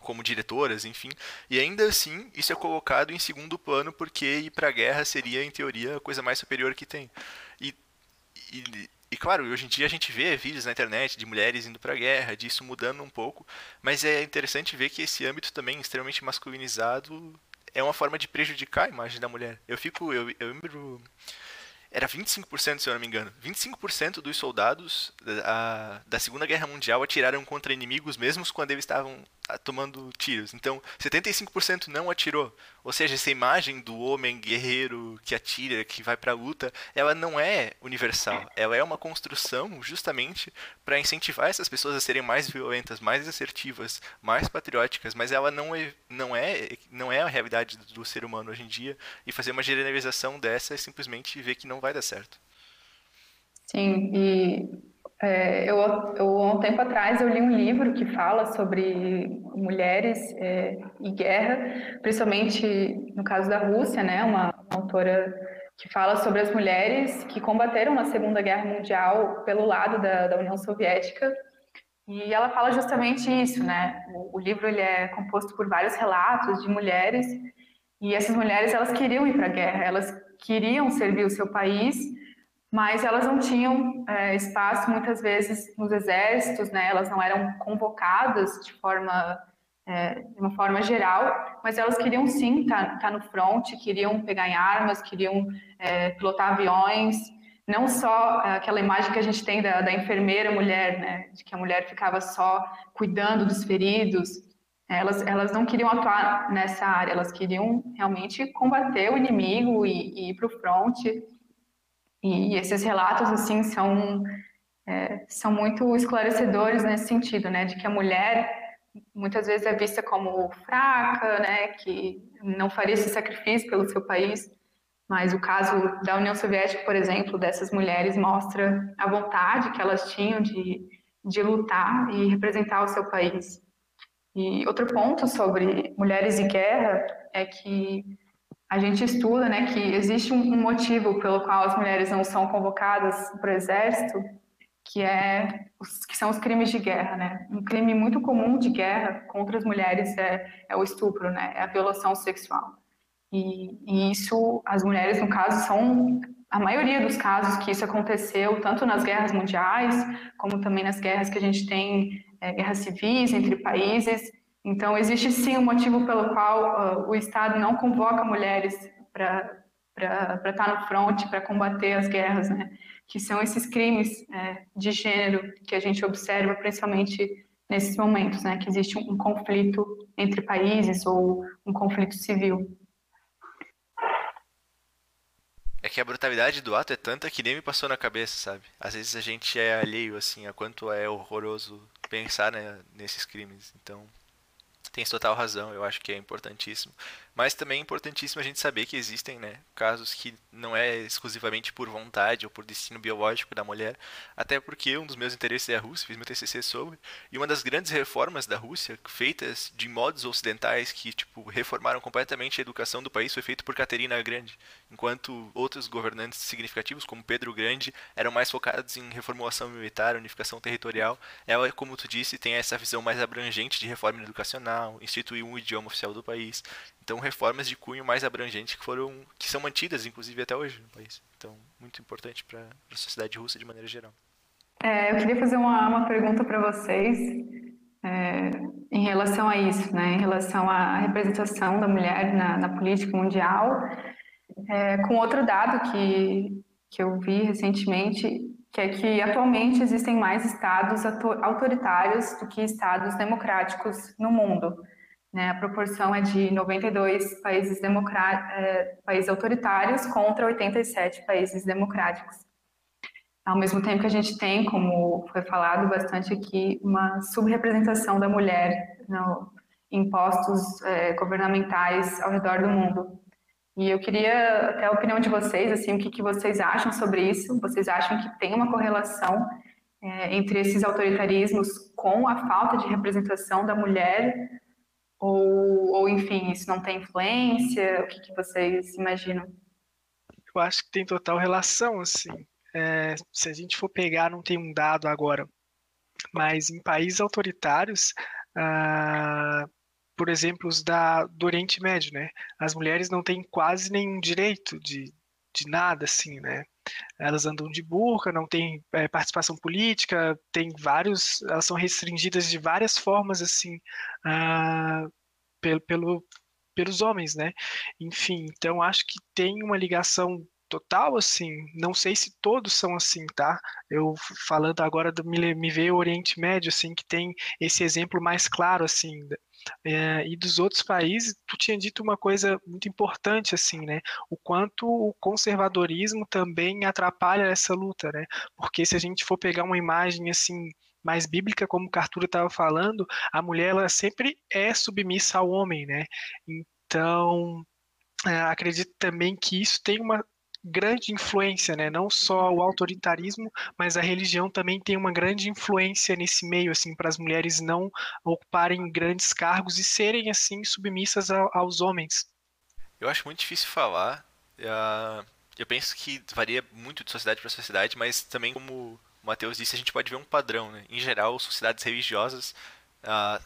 Como diretoras, enfim. E ainda assim, isso é colocado em segundo plano porque ir pra guerra seria, em teoria, a coisa mais superior que tem. E, e, e claro, hoje em dia a gente vê vídeos na internet de mulheres indo pra guerra, disso mudando um pouco, mas é interessante ver que esse âmbito também extremamente masculinizado é uma forma de prejudicar a imagem da mulher. Eu fico, eu, eu lembro, era 25%, se eu não me engano, 25% dos soldados da, da Segunda Guerra Mundial atiraram contra inimigos mesmo quando eles estavam ah, tomando tiros. Então, 75% não atirou. Ou seja, essa imagem do homem guerreiro que atira, que vai para a luta, ela não é universal. Ela é uma construção justamente para incentivar essas pessoas a serem mais violentas, mais assertivas, mais patrióticas, mas ela não é, não é, não é a realidade do ser humano hoje em dia. E fazer uma generalização dessa é simplesmente ver que não vai dar certo. Sim, e é, eu, eu, há um tempo atrás, eu li um livro que fala sobre mulheres é, e guerra, principalmente no caso da Rússia, né, uma, uma autora que fala sobre as mulheres que combateram na Segunda Guerra Mundial pelo lado da, da União Soviética, e ela fala justamente isso, né, o, o livro ele é composto por vários relatos de mulheres, e essas mulheres, elas queriam ir para a guerra, elas queriam servir o seu país, mas elas não tinham é, espaço muitas vezes nos exércitos, né? Elas não eram convocadas de forma é, de uma forma geral, mas elas queriam sim estar tá, tá no front, queriam pegar em armas, queriam é, pilotar aviões, não só aquela imagem que a gente tem da, da, enfermeira mulher, né, de que a mulher ficava só cuidando dos feridos, elas, elas não queriam atuar nessa área, elas queriam realmente combater o inimigo e, e ir para o front, e esses relatos, assim, são, é, são muito esclarecedores nesse sentido, né? De que a mulher muitas vezes é vista como fraca, né? Que não faria esse sacrifício pelo seu país. Mas o caso da União Soviética, por exemplo, dessas mulheres mostra a vontade que elas tinham de, de lutar e representar o seu país. E outro ponto sobre mulheres e guerra é que a gente estuda né, que existe um motivo pelo qual as mulheres não são convocadas para o exército, que, é que são os crimes de guerra. Né? Um crime muito comum de guerra contra as mulheres é, é o estupro, né? é a violação sexual. E, e, isso, as mulheres, no caso, são a maioria dos casos que isso aconteceu, tanto nas guerras mundiais, como também nas guerras que a gente tem, é, guerras civis entre países, então, existe sim um motivo pelo qual uh, o Estado não convoca mulheres para estar tá no fronte, para combater as guerras, né? que são esses crimes é, de gênero que a gente observa principalmente nesses momentos, né? que existe um, um conflito entre países ou um conflito civil. É que a brutalidade do ato é tanta que nem me passou na cabeça, sabe? Às vezes a gente é alheio, assim, a quanto é horroroso pensar né, nesses crimes. Então, tem total razão, eu acho que é importantíssimo. Mas também é importantíssimo a gente saber que existem né, casos que não é exclusivamente por vontade ou por destino biológico da mulher, até porque um dos meus interesses é a Rússia, fiz meu TCC sobre, e uma das grandes reformas da Rússia, feitas de modos ocidentais que tipo reformaram completamente a educação do país, foi feito por Caterina Grande, enquanto outros governantes significativos, como Pedro Grande, eram mais focados em reformulação militar, unificação territorial. Ela, como tu disse, tem essa visão mais abrangente de reforma educacional, instituir um idioma oficial do país. Então, reformas de cunho mais abrangente que foram que são mantidas, inclusive, até hoje no país. Então, muito importante para a sociedade russa de maneira geral. É, eu queria fazer uma, uma pergunta para vocês é, em relação a isso, né? Em relação à representação da mulher na, na política mundial, é, com outro dado que que eu vi recentemente, que é que atualmente existem mais estados autoritários do que estados democráticos no mundo. Né? A proporção é de 92 países, é, países autoritários contra 87 países democráticos. Ao mesmo tempo que a gente tem, como foi falado bastante aqui, uma subrepresentação da mulher no, em postos é, governamentais ao redor do mundo. E eu queria até a opinião de vocês, assim, o que, que vocês acham sobre isso? Vocês acham que tem uma correlação é, entre esses autoritarismos com a falta de representação da mulher ou, ou enfim, isso não tem influência? O que, que vocês imaginam? Eu acho que tem total relação, assim. É, se a gente for pegar, não tem um dado agora, mas em países autoritários, ah, por exemplo, os da, do Oriente Médio, né? As mulheres não têm quase nenhum direito de, de nada, assim, né? Elas andam de burca, não têm é, participação política, tem vários, elas são restringidas de várias formas, assim, uh, pelo, pelo, pelos homens, né? Enfim, então acho que tem uma ligação total assim, não sei se todos são assim, tá? Eu falando agora do me, me veio o Oriente Médio assim, que tem esse exemplo mais claro assim, é, e dos outros países, tu tinha dito uma coisa muito importante, assim, né? O quanto o conservadorismo também atrapalha essa luta, né? Porque se a gente for pegar uma imagem, assim, mais bíblica, como o Cartura estava falando, a mulher, ela sempre é submissa ao homem, né? Então, é, acredito também que isso tem uma grande influência, né? Não só o autoritarismo, mas a religião também tem uma grande influência nesse meio, assim, para as mulheres não ocuparem grandes cargos e serem assim submissas a, aos homens. Eu acho muito difícil falar. Uh, eu penso que varia muito de sociedade para sociedade, mas também como o Matheus disse, a gente pode ver um padrão, né? Em geral, sociedades religiosas uh,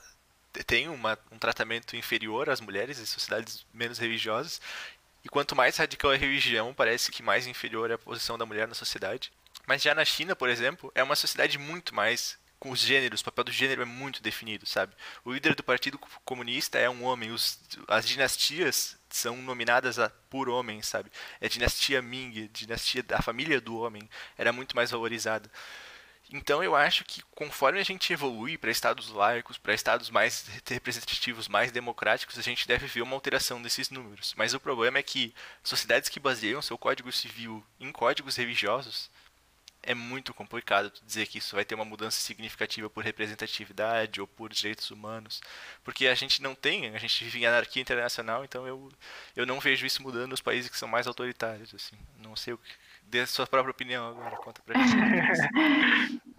têm um tratamento inferior às mulheres, e sociedades menos religiosas, e quanto mais radical a religião, parece que mais inferior é a posição da mulher na sociedade. Mas já na China, por exemplo, é uma sociedade muito mais com os gêneros, o papel do gênero é muito definido, sabe? O líder do Partido Comunista é um homem, os, as dinastias são nominadas a, por homens, sabe? É a dinastia Ming, dinastia da família do homem, era muito mais valorizada. Então eu acho que conforme a gente evolui para estados laicos, para estados mais representativos, mais democráticos, a gente deve ver uma alteração desses números. Mas o problema é que sociedades que baseiam seu código civil em códigos religiosos é muito complicado dizer que isso vai ter uma mudança significativa por representatividade ou por direitos humanos, porque a gente não tem, a gente vive em anarquia internacional, então eu, eu não vejo isso mudando nos países que são mais autoritários, assim. Não sei o que dê a sua própria opinião agora, conta pra gente.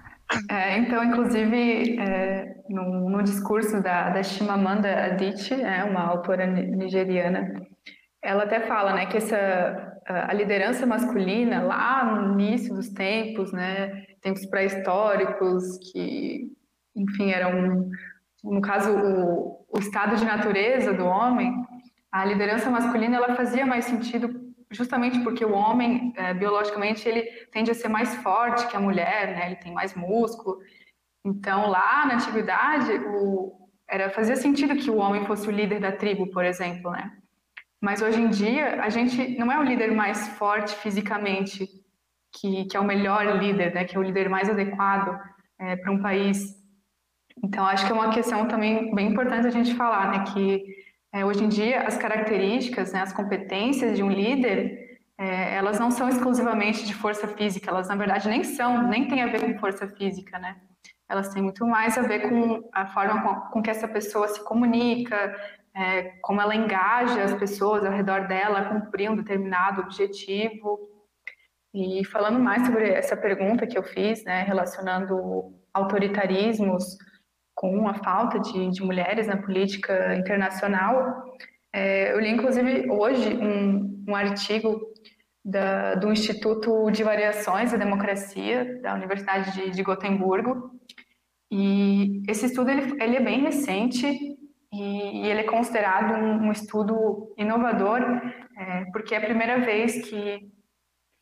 É, então, inclusive, é, no, no, discurso da, da Chimamanda Adichie, é, uma autora nigeriana, ela até fala né, que essa, a liderança masculina, lá no início dos tempos, né, tempos pré-históricos, que, enfim, eram, no caso, o, o estado de natureza do homem, a liderança masculina ela fazia mais sentido justamente porque o homem, é, biologicamente, ele tende a ser mais forte que a mulher, né? Ele tem mais músculo. Então, lá na antiguidade, o, era fazia sentido que o homem fosse o líder da tribo, por exemplo, né? Mas hoje em dia, a gente não é o líder mais forte fisicamente, que, que é o melhor líder, né? Que é o líder mais adequado é, para um país. Então, acho que é uma questão também bem importante a gente falar, né? Que é, hoje em dia, as características, né, as competências de um líder, é, elas não são exclusivamente de força física, elas na verdade nem são, nem tem a ver com força física, né? Elas têm muito mais a ver com a forma com, com que essa pessoa se comunica, é, como ela engaja as pessoas ao redor dela a cumprir um determinado objetivo. E falando mais sobre essa pergunta que eu fiz, né, relacionando autoritarismos com a falta de, de mulheres na política internacional. É, eu li, inclusive, hoje um, um artigo da, do Instituto de Variações da Democracia, da Universidade de, de Gotemburgo, e esse estudo ele, ele é bem recente e, e, ele é considerado um, um estudo inovador, é, porque é a primeira vez que,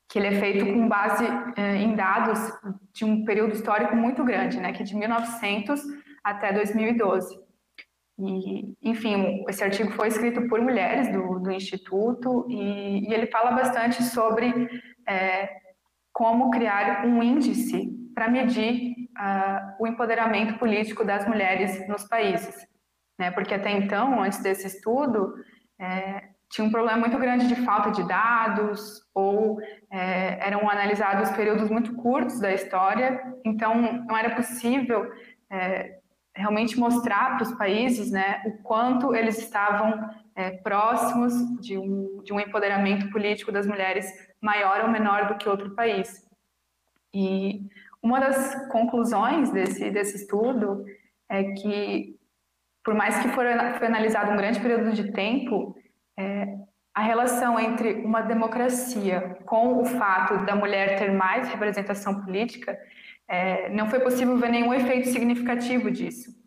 que ele é feito com base é, em dados de um período histórico muito grande, né, que é de 1900 até 2012. E, enfim, esse artigo foi escrito por mulheres do, do Instituto e, e, ele fala bastante sobre é, como criar um índice para medir uh, o empoderamento político das mulheres nos países. Né? Porque até então, antes desse estudo, é, tinha um problema muito grande de falta de dados ou é, eram analisados períodos muito curtos da história, então não era possível é, realmente mostrar para os países né, o quanto eles estavam é, próximos de um, de um empoderamento político das mulheres maior ou menor do que outro país. E uma das conclusões desse, desse estudo é que, por mais que for, foi analisado um grande período de tempo, é, a relação entre uma democracia com o fato da mulher ter mais representação política é, não foi possível ver nenhum efeito significativo disso.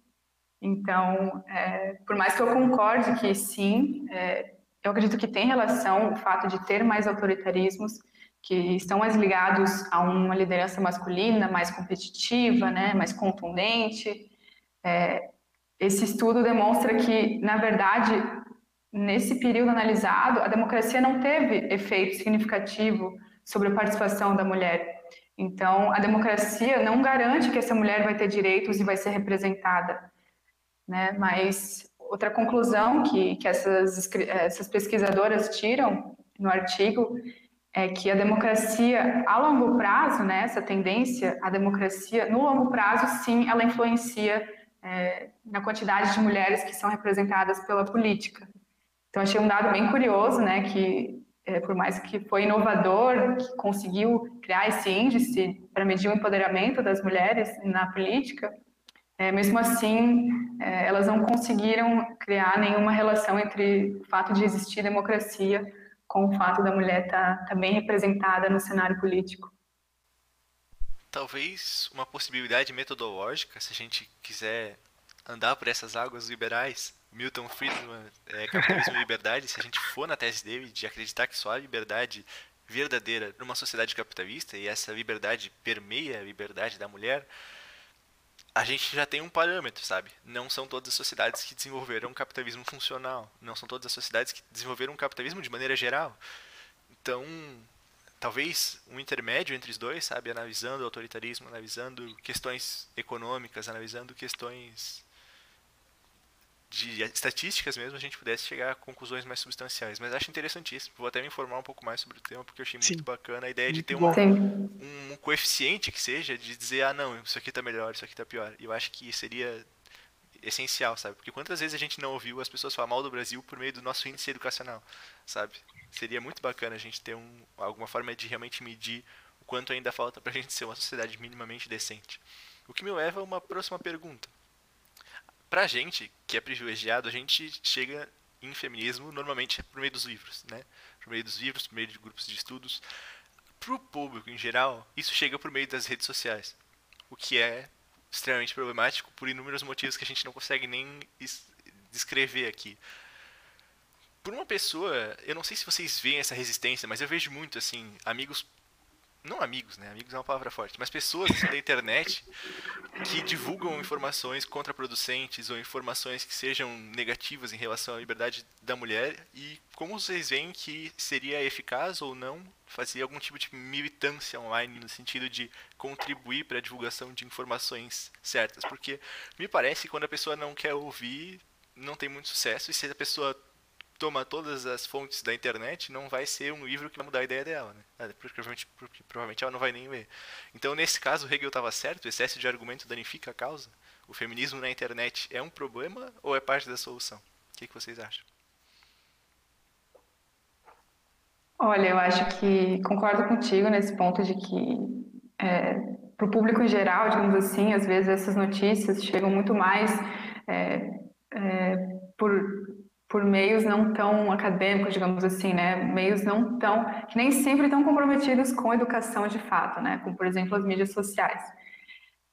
Então, é, por mais que eu concorde que sim, é, eu acredito que tem relação o fato de ter mais autoritarismos que estão mais ligados a uma liderança masculina, mais competitiva, né, mais contundente. É, esse estudo demonstra que, na verdade, nesse período analisado, a democracia não teve efeito significativo sobre a participação da mulher. Então, a democracia não garante que essa mulher vai ter direitos e vai ser representada. Né? Mas outra conclusão que, que essas, essas pesquisadoras tiram no artigo é que a democracia a longo prazo, né, essa tendência à democracia, no longo prazo, sim, ela influencia é, na quantidade de mulheres que são representadas pela política. Então, achei um dado bem curioso, né, que é, por mais que foi inovador, que conseguiu criar esse índice para medir o empoderamento das mulheres na política, é, mesmo assim, é, elas não conseguiram criar nenhuma relação entre o fato de existir democracia com o fato da mulher estar tá, tá bem representada no cenário político. Talvez uma possibilidade metodológica, se a gente quiser andar por essas águas liberais, Milton Friedman, é, Capitalismo e Liberdade, se a gente for na tese dele de acreditar que só a liberdade verdadeira numa sociedade capitalista e essa liberdade permeia a liberdade da mulher, a gente já tem um parâmetro, sabe? Não são todas as sociedades que desenvolveram um capitalismo funcional. Não são todas as sociedades que desenvolveram um capitalismo de maneira geral. Então, talvez um intermédio entre os dois, sabe? Analisando o autoritarismo, analisando questões econômicas, analisando questões de estatísticas mesmo, a gente pudesse chegar a conclusões mais substanciais. Mas acho interessantíssimo. Vou até me informar um pouco mais sobre o tema, porque eu achei Sim. muito bacana a ideia de ter um, um, coeficiente que seja, de dizer, ah, não, isso aqui está melhor, isso aqui está pior. E eu acho que seria essencial, sabe? Porque quantas vezes a gente não ouviu as pessoas falar mal do Brasil por meio do nosso índice educacional, sabe? Seria muito bacana a gente ter um, alguma forma de realmente medir o quanto ainda falta para a gente ser uma sociedade minimamente decente. O que me leva a uma próxima pergunta pra gente, que é privilegiado, a gente chega em feminismo normalmente por meio dos livros, né? Por meio dos livros, por meio de grupos de estudos. Pro público em geral, isso chega por meio das redes sociais. O que é extremamente problemático por inúmeros motivos que a gente não consegue nem descrever aqui. Por uma pessoa, eu não sei se vocês veem essa resistência, mas eu vejo muito assim, amigos não amigos, né? Amigos é uma palavra forte, mas pessoas da internet que divulgam informações contraproducentes ou informações que sejam negativas em relação à liberdade da mulher e como vocês veem que seria eficaz ou não fazer algum tipo de militância online no sentido de contribuir para a divulgação de informações certas, porque me parece que quando a pessoa não quer ouvir, não tem muito sucesso e se a pessoa toma todas as fontes da internet, não vai ser um livro que vai mudar a ideia dela, né? Ah, provavelmente, provavelmente ela não vai nem ler. Então, nesse caso, o Hegel estava certo, o excesso de argumento danifica a causa? O feminismo na internet é um problema ou é parte da solução? O que, que vocês acham? Olha, eu acho que concordo contigo nesse ponto de que, é, para o público em geral, digamos assim, às vezes essas notícias chegam muito mais é, é, por por meios não tão acadêmicos, digamos assim, né? Meios não tão que nem sempre estão comprometidos com a educação de fato, né? Como por exemplo as mídias sociais.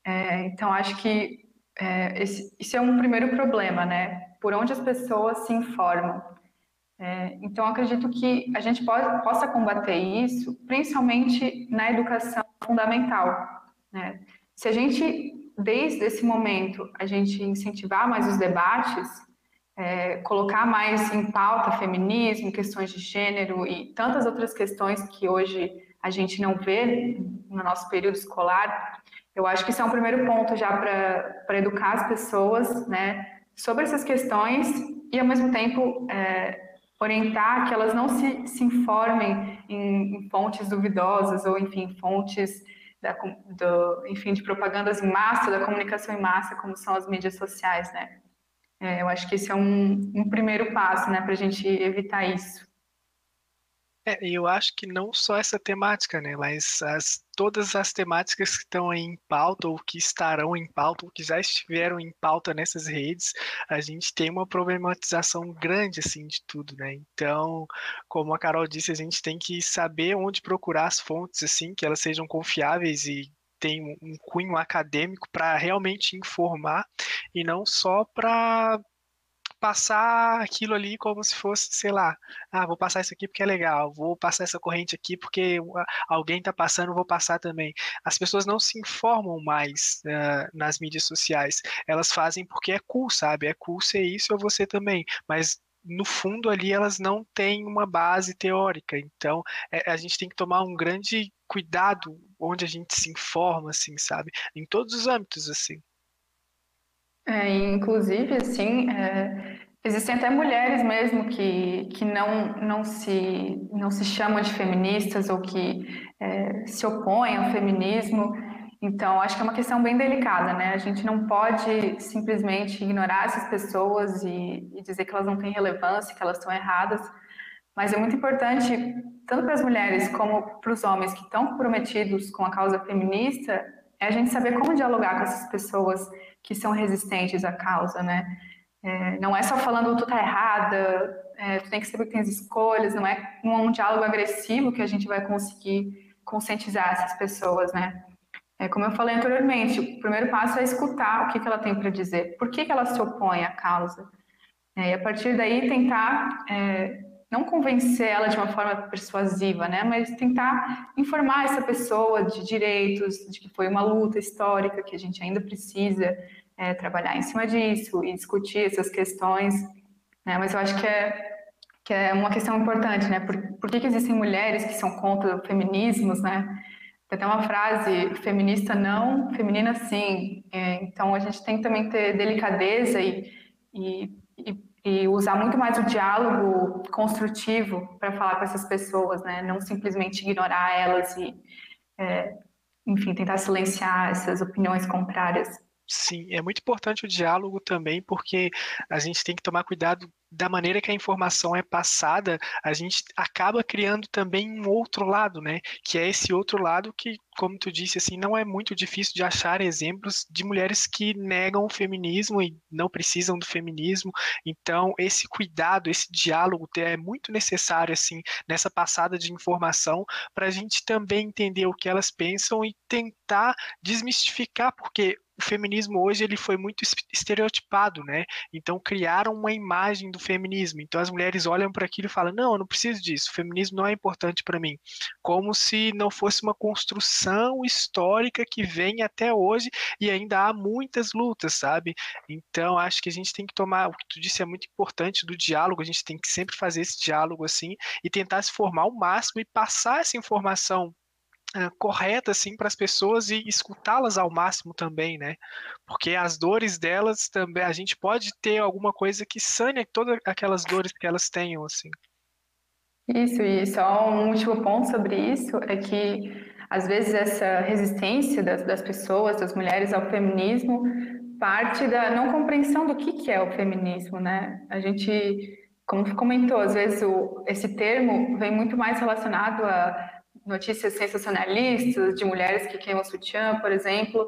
É, então acho que é, esse, isso é um primeiro problema, né? Por onde as pessoas se informam. É, então acredito que a gente pode, possa combater isso, principalmente na educação fundamental. Né? Se a gente desde esse momento a gente incentivar mais os debates é, colocar mais em pauta feminismo, questões de gênero e tantas outras questões que hoje a gente não vê no nosso período escolar, eu acho que isso é um primeiro ponto já para educar as pessoas né, sobre essas questões e, ao mesmo tempo, é, orientar que elas não se, se informem em, em, fontes duvidosas ou, enfim, fontes da, do, enfim, de propagandas em massa, da comunicação em massa, como são as mídias sociais, né? É, eu acho que esse é um, um primeiro passo, né, para a gente evitar isso. É, eu acho que não só essa temática, né, mas as, todas as temáticas que estão em pauta ou que estarão em pauta ou que já estiveram em pauta nessas redes, a gente tem uma problematização grande assim de tudo, né? Então, como a Carol disse, a gente tem que saber onde procurar as fontes assim, que elas sejam confiáveis e tem um cunho acadêmico para realmente informar e não só para passar aquilo ali como se fosse, sei lá, ah, vou passar isso aqui porque é legal, vou passar essa corrente aqui porque alguém está passando, vou passar também. As pessoas não se informam mais uh, nas mídias sociais, elas fazem porque é cool, sabe? É cool ser isso ou você também, mas no fundo ali elas não têm uma base teórica. Então, é, a gente tem que tomar um grande cuidado onde a gente se informa, assim, sabe? Em todos os âmbitos, assim. É, inclusive, assim, é, existem até mulheres mesmo que, que não, não, se, não se chamam de feministas ou que é, se opõem ao feminismo. Então, acho que é uma questão bem delicada, né? A gente não pode simplesmente ignorar essas pessoas e, e dizer que elas não têm relevância, que elas estão erradas, mas é muito importante, tanto para as mulheres como para os homens que estão comprometidos com a causa feminista, é a gente saber como dialogar com essas pessoas que são resistentes à causa, né? É, não é só falando tu tá errada, é, tu tem que saber que tem as escolhas, não é um, diálogo agressivo que a gente vai conseguir conscientizar essas pessoas, né? É, como eu falei anteriormente, o primeiro passo é escutar o que, que ela tem para dizer, por que, que ela se opõe à causa. É, e a partir daí tentar, é, não convencer ela de uma forma persuasiva, né, mas tentar informar essa pessoa de direitos, de que foi uma luta histórica, que a gente ainda precisa é, trabalhar em cima disso e discutir essas questões. Né, mas eu acho que é, que é uma questão importante, né, por, por que, que existem mulheres que são contra feminismos, né, tem até uma frase, feminista não, feminina sim. É, então a gente tem que também ter delicadeza e, e, e usar muito mais o diálogo construtivo para falar com essas pessoas, né? Não simplesmente ignorar elas e, é, enfim, tentar silenciar essas opiniões contrárias. Sim, é muito importante o diálogo também, porque a gente tem que tomar cuidado da maneira que a informação é passada, a gente acaba criando também um outro lado, né? Que é esse outro lado que, como tu disse, assim, não é muito difícil de achar exemplos de mulheres que negam o feminismo e não precisam do feminismo. Então, esse cuidado, esse diálogo é muito necessário, assim, nessa passada de informação, para a gente também entender o que elas pensam e tentar desmistificar, porque o feminismo hoje ele foi muito estereotipado, né? Então criaram uma imagem do feminismo. Então as mulheres olham para aquilo e falam: "Não, eu não preciso disso. O feminismo não é importante para mim". Como se não fosse uma construção histórica que vem até hoje e ainda há muitas lutas, sabe? Então acho que a gente tem que tomar, o que tu disse é muito importante do diálogo, a gente tem que sempre fazer esse diálogo assim e tentar se formar ao máximo e passar essa informação uh, correta assim para as pessoas e escutá-las ao máximo também, né? Porque as dores delas também a gente pode ter alguma coisa que sane todas aquelas dores que elas tenham assim. Isso, e só um último ponto sobre isso é que às vezes essa resistência das, das pessoas, das mulheres ao feminismo, parte da não compreensão do que, que é o feminismo, né? A gente, como comentou, às vezes o, esse termo vem muito mais relacionado a notícias sensacionalistas de mulheres que queimam sutiã, por exemplo,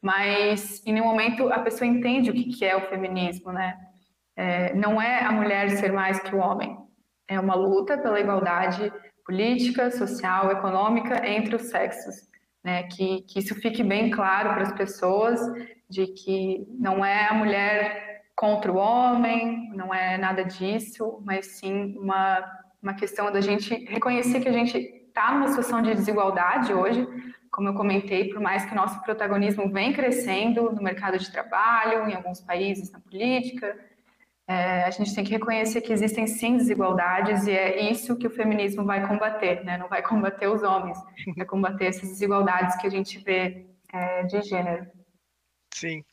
mas em nenhum momento a pessoa entende o que é o feminismo, né? É, não é a mulher ser mais que o homem, é uma luta pela igualdade política, social, econômica entre os sexos, né? Que, que isso fique bem claro para as pessoas de que não é a mulher contra o homem, não é nada disso, mas sim uma, uma questão da gente reconhecer que a gente está numa situação de desigualdade hoje, como eu comentei, por mais que o nosso protagonismo vem crescendo no mercado de trabalho, em alguns países na política, é, a gente tem que reconhecer que existem sim desigualdades e é isso que o feminismo vai combater, né? Não vai combater os homens, vai combater essas desigualdades que a gente vê é, de gênero. Sim.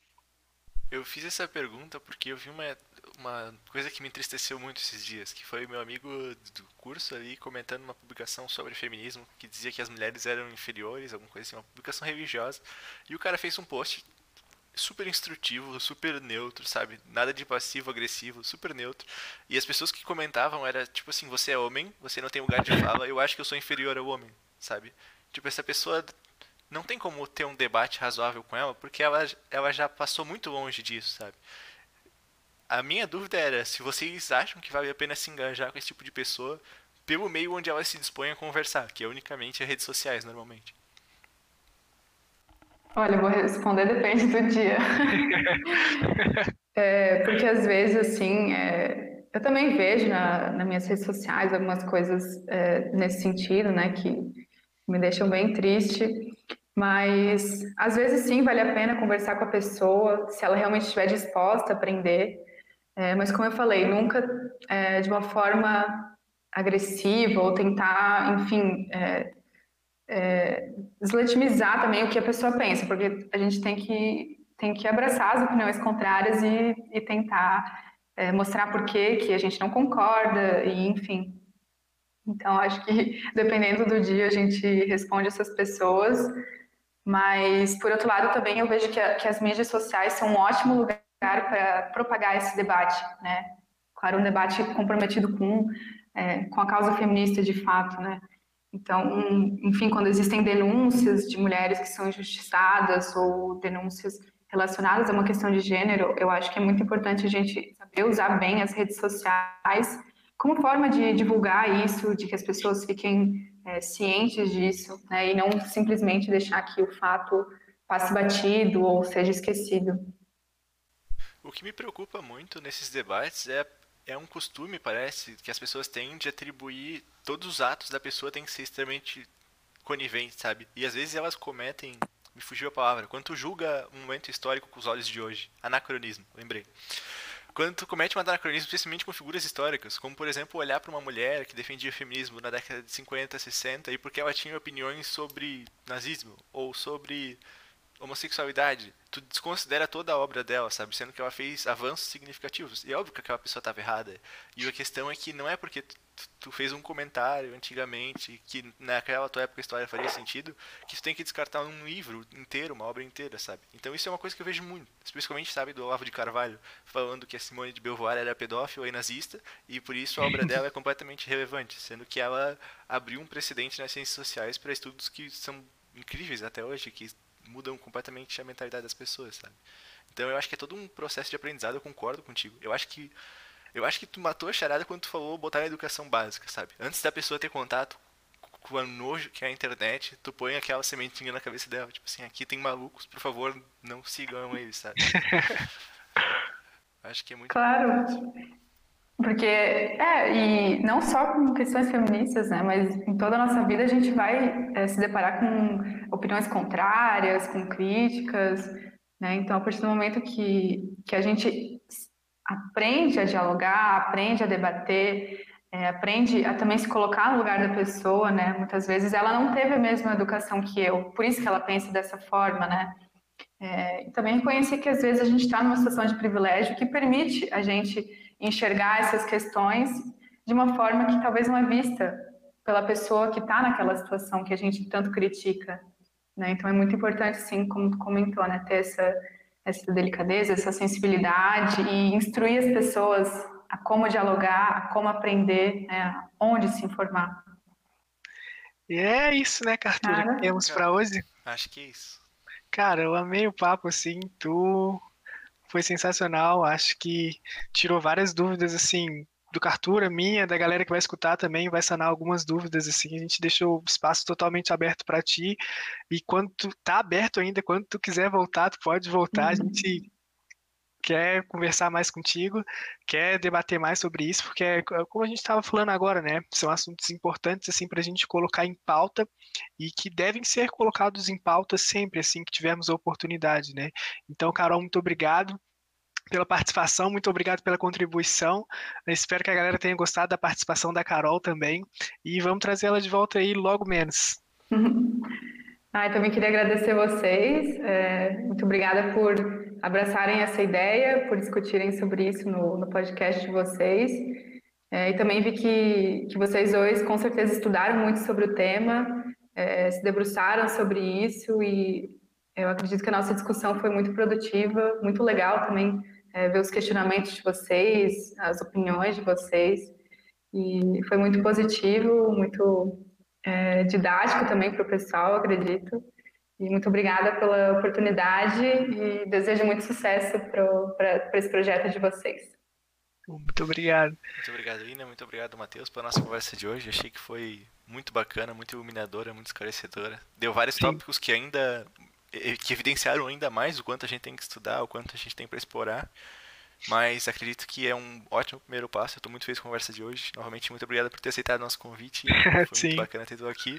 Eu fiz essa pergunta porque eu vi uma uma coisa que me entristeceu muito esses dias, que foi meu amigo do curso ali comentando uma publicação sobre feminismo que dizia que as mulheres eram inferiores, alguma coisa assim, uma publicação religiosa. E o cara fez um post super instrutivo, super neutro, sabe? Nada de passivo, agressivo, super neutro. E as pessoas que comentavam era tipo assim, você é homem, você não tem lugar de fala, eu acho que eu sou inferior ao homem, sabe? Tipo, essa pessoa não tem como ter um debate razoável com ela, porque ela, ela já passou muito longe disso, sabe? A minha dúvida era se vocês acham que vale a pena se engajar com esse tipo de pessoa pelo meio onde ela se dispõe a conversar, que é unicamente as redes sociais, normalmente. Olha, eu vou responder depende do dia. é, porque às vezes, assim, é, eu também vejo na, nas minhas redes sociais algumas coisas é, nesse sentido, né, que me deixam bem triste. Mas às vezes sim vale a pena conversar com a pessoa, se ela realmente estiver disposta a aprender. É, mas como eu falei, nunca é, de uma forma agressiva ou tentar, enfim, é, é, deslegitimizar também o que a pessoa pensa, porque a gente tem que, tem que abraçar as opiniões contrárias e, e tentar é, mostrar por que que a gente não concorda e, enfim. Então, acho que dependendo do dia a gente responde essas pessoas, mas, por outro lado, também eu vejo que, a, que as mídias sociais são um ótimo lugar para propagar esse debate, né? Claro, um debate comprometido com, é, com a causa feminista de fato, né? Então, enfim, quando existem denúncias de mulheres que são injustiçadas ou denúncias relacionadas a uma questão de gênero, eu acho que é muito importante a gente saber usar bem as redes sociais como forma de divulgar isso, de que as pessoas fiquem é, cientes disso, né, e não simplesmente deixar que o fato passe batido ou seja esquecido. O que me preocupa muito nesses debates é é um costume, parece, que as pessoas têm de atribuir todos os atos da pessoa têm que ser extremamente coniventes, sabe? E às vezes elas cometem, me fugiu a palavra, quando tu julga um momento histórico com os olhos de hoje, anacronismo, lembrei. Quando tu comete um anacronismo, especialmente com figuras históricas, como por exemplo olhar para uma mulher que defendia o feminismo na década de 50, 60 e porque ela tinha opiniões sobre nazismo ou sobre homossexualidade, tu desconsidera toda a obra dela, sabe? Sendo que ela fez avanços significativos. E é óbvio que aquela pessoa estava errada. E a questão é que não é porque tu, tu, fez um comentário antigamente que naquela tua época a história faria sentido, que tu tem que descartar um livro inteiro, uma obra inteira, sabe? Então isso é uma coisa que eu vejo muito. Especialmente, sabe, do Olavo de Carvalho, falando que a Simone de Beauvoir era pedófila e nazista, e por isso a obra dela é completamente relevante, sendo que ela abriu um precedente nas ciências sociais para estudos que são incríveis até hoje, que mudam completamente a mentalidade das pessoas, sabe? Então eu acho que é todo um processo de aprendizado, eu concordo contigo. Eu acho que eu acho que tu matou a charada quando tu falou botar a educação básica, sabe? Antes da pessoa ter contato com a nojo que é a internet, tu põe aquela sementinha na cabeça dela, tipo assim, aqui tem malucos, por favor, não sigam eles, sabe? acho que é muito Claro. Importante. Porque, é, e não só com questões feministas, né, mas em toda a nossa vida a gente vai é, se deparar com opiniões contrárias, com críticas, né, então a partir do momento que, que a gente aprende a dialogar, aprende a debater, é, aprende a também se colocar no lugar da pessoa, né, muitas vezes ela não teve a mesma educação que eu, por isso que ela pensa dessa forma, né, é, e também reconhecer que às vezes a gente está numa situação de privilégio que permite a gente enxergar essas questões de uma forma que talvez não é vista pela pessoa que está naquela situação que a gente tanto critica. Né? Então é muito importante, sim, como tu comentou, né? ter essa, essa delicadeza, essa sensibilidade e instruir as pessoas a como dialogar, a como aprender, né? onde se informar. E é isso, né, Cartura, que temos para hoje? Acho que é isso. Cara, eu amei o papo, assim, tu foi sensacional. Acho que tirou várias dúvidas, assim, do Cartura, minha, da galera que vai escutar também, vai sanar algumas dúvidas, assim, a gente deixou o espaço totalmente aberto para ti, e quando tu tá aberto ainda, quando tu quiser voltar, tu pode voltar, uhum. a gente quer conversar mais contigo, quer debater mais sobre isso, porque é como a gente estava falando agora, né? São assuntos importantes assim para a gente colocar em pauta e que devem ser colocados em pauta sempre assim que tivermos a oportunidade, né? Então, Carol, muito obrigado pela participação, muito obrigado pela contribuição. Espero que a galera tenha gostado da participação da Carol também e vamos trazer ela de volta aí logo menos. Ah, eu também queria agradecer vocês. É, muito obrigada por abraçarem essa ideia, por discutirem sobre isso no, no podcast de vocês. É, e também vi que, que vocês dois com certeza estudaram muito sobre o tema, é, se debruçaram sobre isso e eu acredito que a nossa discussão foi muito produtiva, muito legal também é, ver os questionamentos de vocês, as opiniões de vocês. E foi muito positivo, muito é, didático também para o pessoal, acredito. E muito obrigada pela oportunidade e desejo muito sucesso para esse projeto de vocês. Muito obrigado. Muito obrigado, Ina. Muito obrigado, Matheus, pela nossa conversa de hoje. Achei que foi muito bacana, muito iluminadora, muito esclarecedora. Deu vários Sim. tópicos que ainda que evidenciaram ainda mais o quanto a gente tem que estudar, o quanto a gente tem para explorar. Mas acredito que é um ótimo primeiro passo. Eu estou muito feliz com a conversa de hoje. Novamente, muito obrigado por ter aceitado nosso convite. Foi muito bacana ter tu aqui.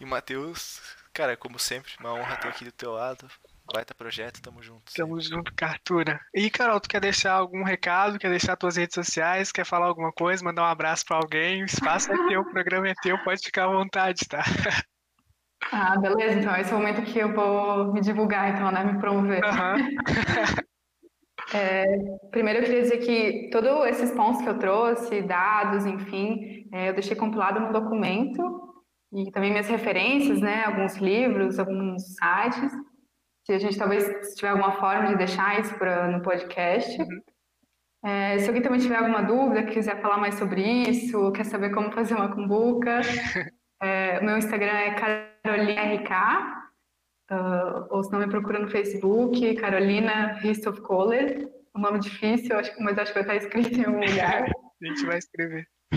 E Matheus, cara, como sempre, uma honra ter aqui do teu lado. Baita projeto, tamo junto. Tamo junto, Cartura. E, Carol, tu quer deixar algum recado? Quer deixar tuas redes sociais? Quer falar alguma coisa? Mandar um abraço pra alguém? O espaço é teu, o programa é teu, pode ficar à vontade, tá? Ah, beleza. Então, esse é o momento que eu vou me divulgar, então, né? Me promover. Uhum. É, primeiro, eu queria dizer que todos esses pontos que eu trouxe, dados, enfim, é, eu deixei compilado no documento e também minhas referências, né? Alguns livros, alguns sites. Se a gente talvez se tiver alguma forma de deixar isso pra, no podcast. Uhum. É, se alguém também tiver alguma dúvida, quiser falar mais sobre isso, quer saber como fazer uma cumbuca, é, o meu Instagram é carolinark, uh, ou se não me procura no Facebook, Carolina Ristoff Kohler, um nome difícil, acho, mas acho que vai estar escrito em algum lugar. a gente vai escrever. E...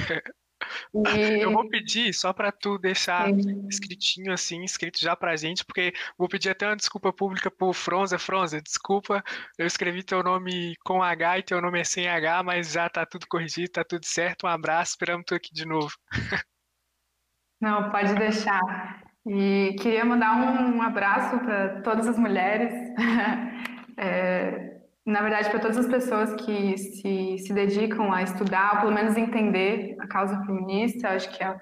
Eu vou pedir só para tu deixar Sim. escritinho assim, escrito já pra gente, porque vou pedir até uma desculpa pública pro Fronza. Fronza, desculpa, eu escrevi teu nome com H e teu nome é sem H, mas já tá tudo corrigido, tá tudo certo. Um abraço, esperamos tu aqui de novo. Não, pode deixar. E queria mandar um abraço para todas as mulheres, é, na verdade, para todas as pessoas que se, se dedicam a estudar, ou pelo menos entender a causa feminista. Acho que, é,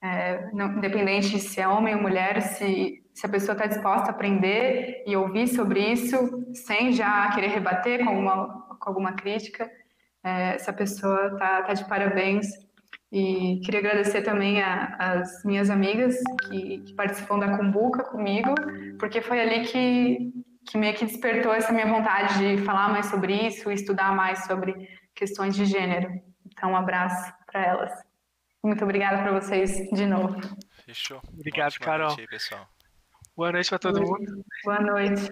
é não, independente de se é homem ou mulher, se, se a pessoa está disposta a aprender e ouvir sobre isso, sem já querer rebater com alguma, com alguma crítica, é, essa pessoa está tá de parabéns. E queria agradecer também as minhas amigas que, que, participam da Cumbuca comigo, porque foi ali que, que meio que despertou essa minha vontade de falar mais sobre isso, estudar mais sobre questões de gênero. Então, um abraço para elas. Muito obrigada para vocês de novo. Fechou. Obrigado, Carol. Noite aí, pessoal. Boa noite para todo mundo. Boa noite.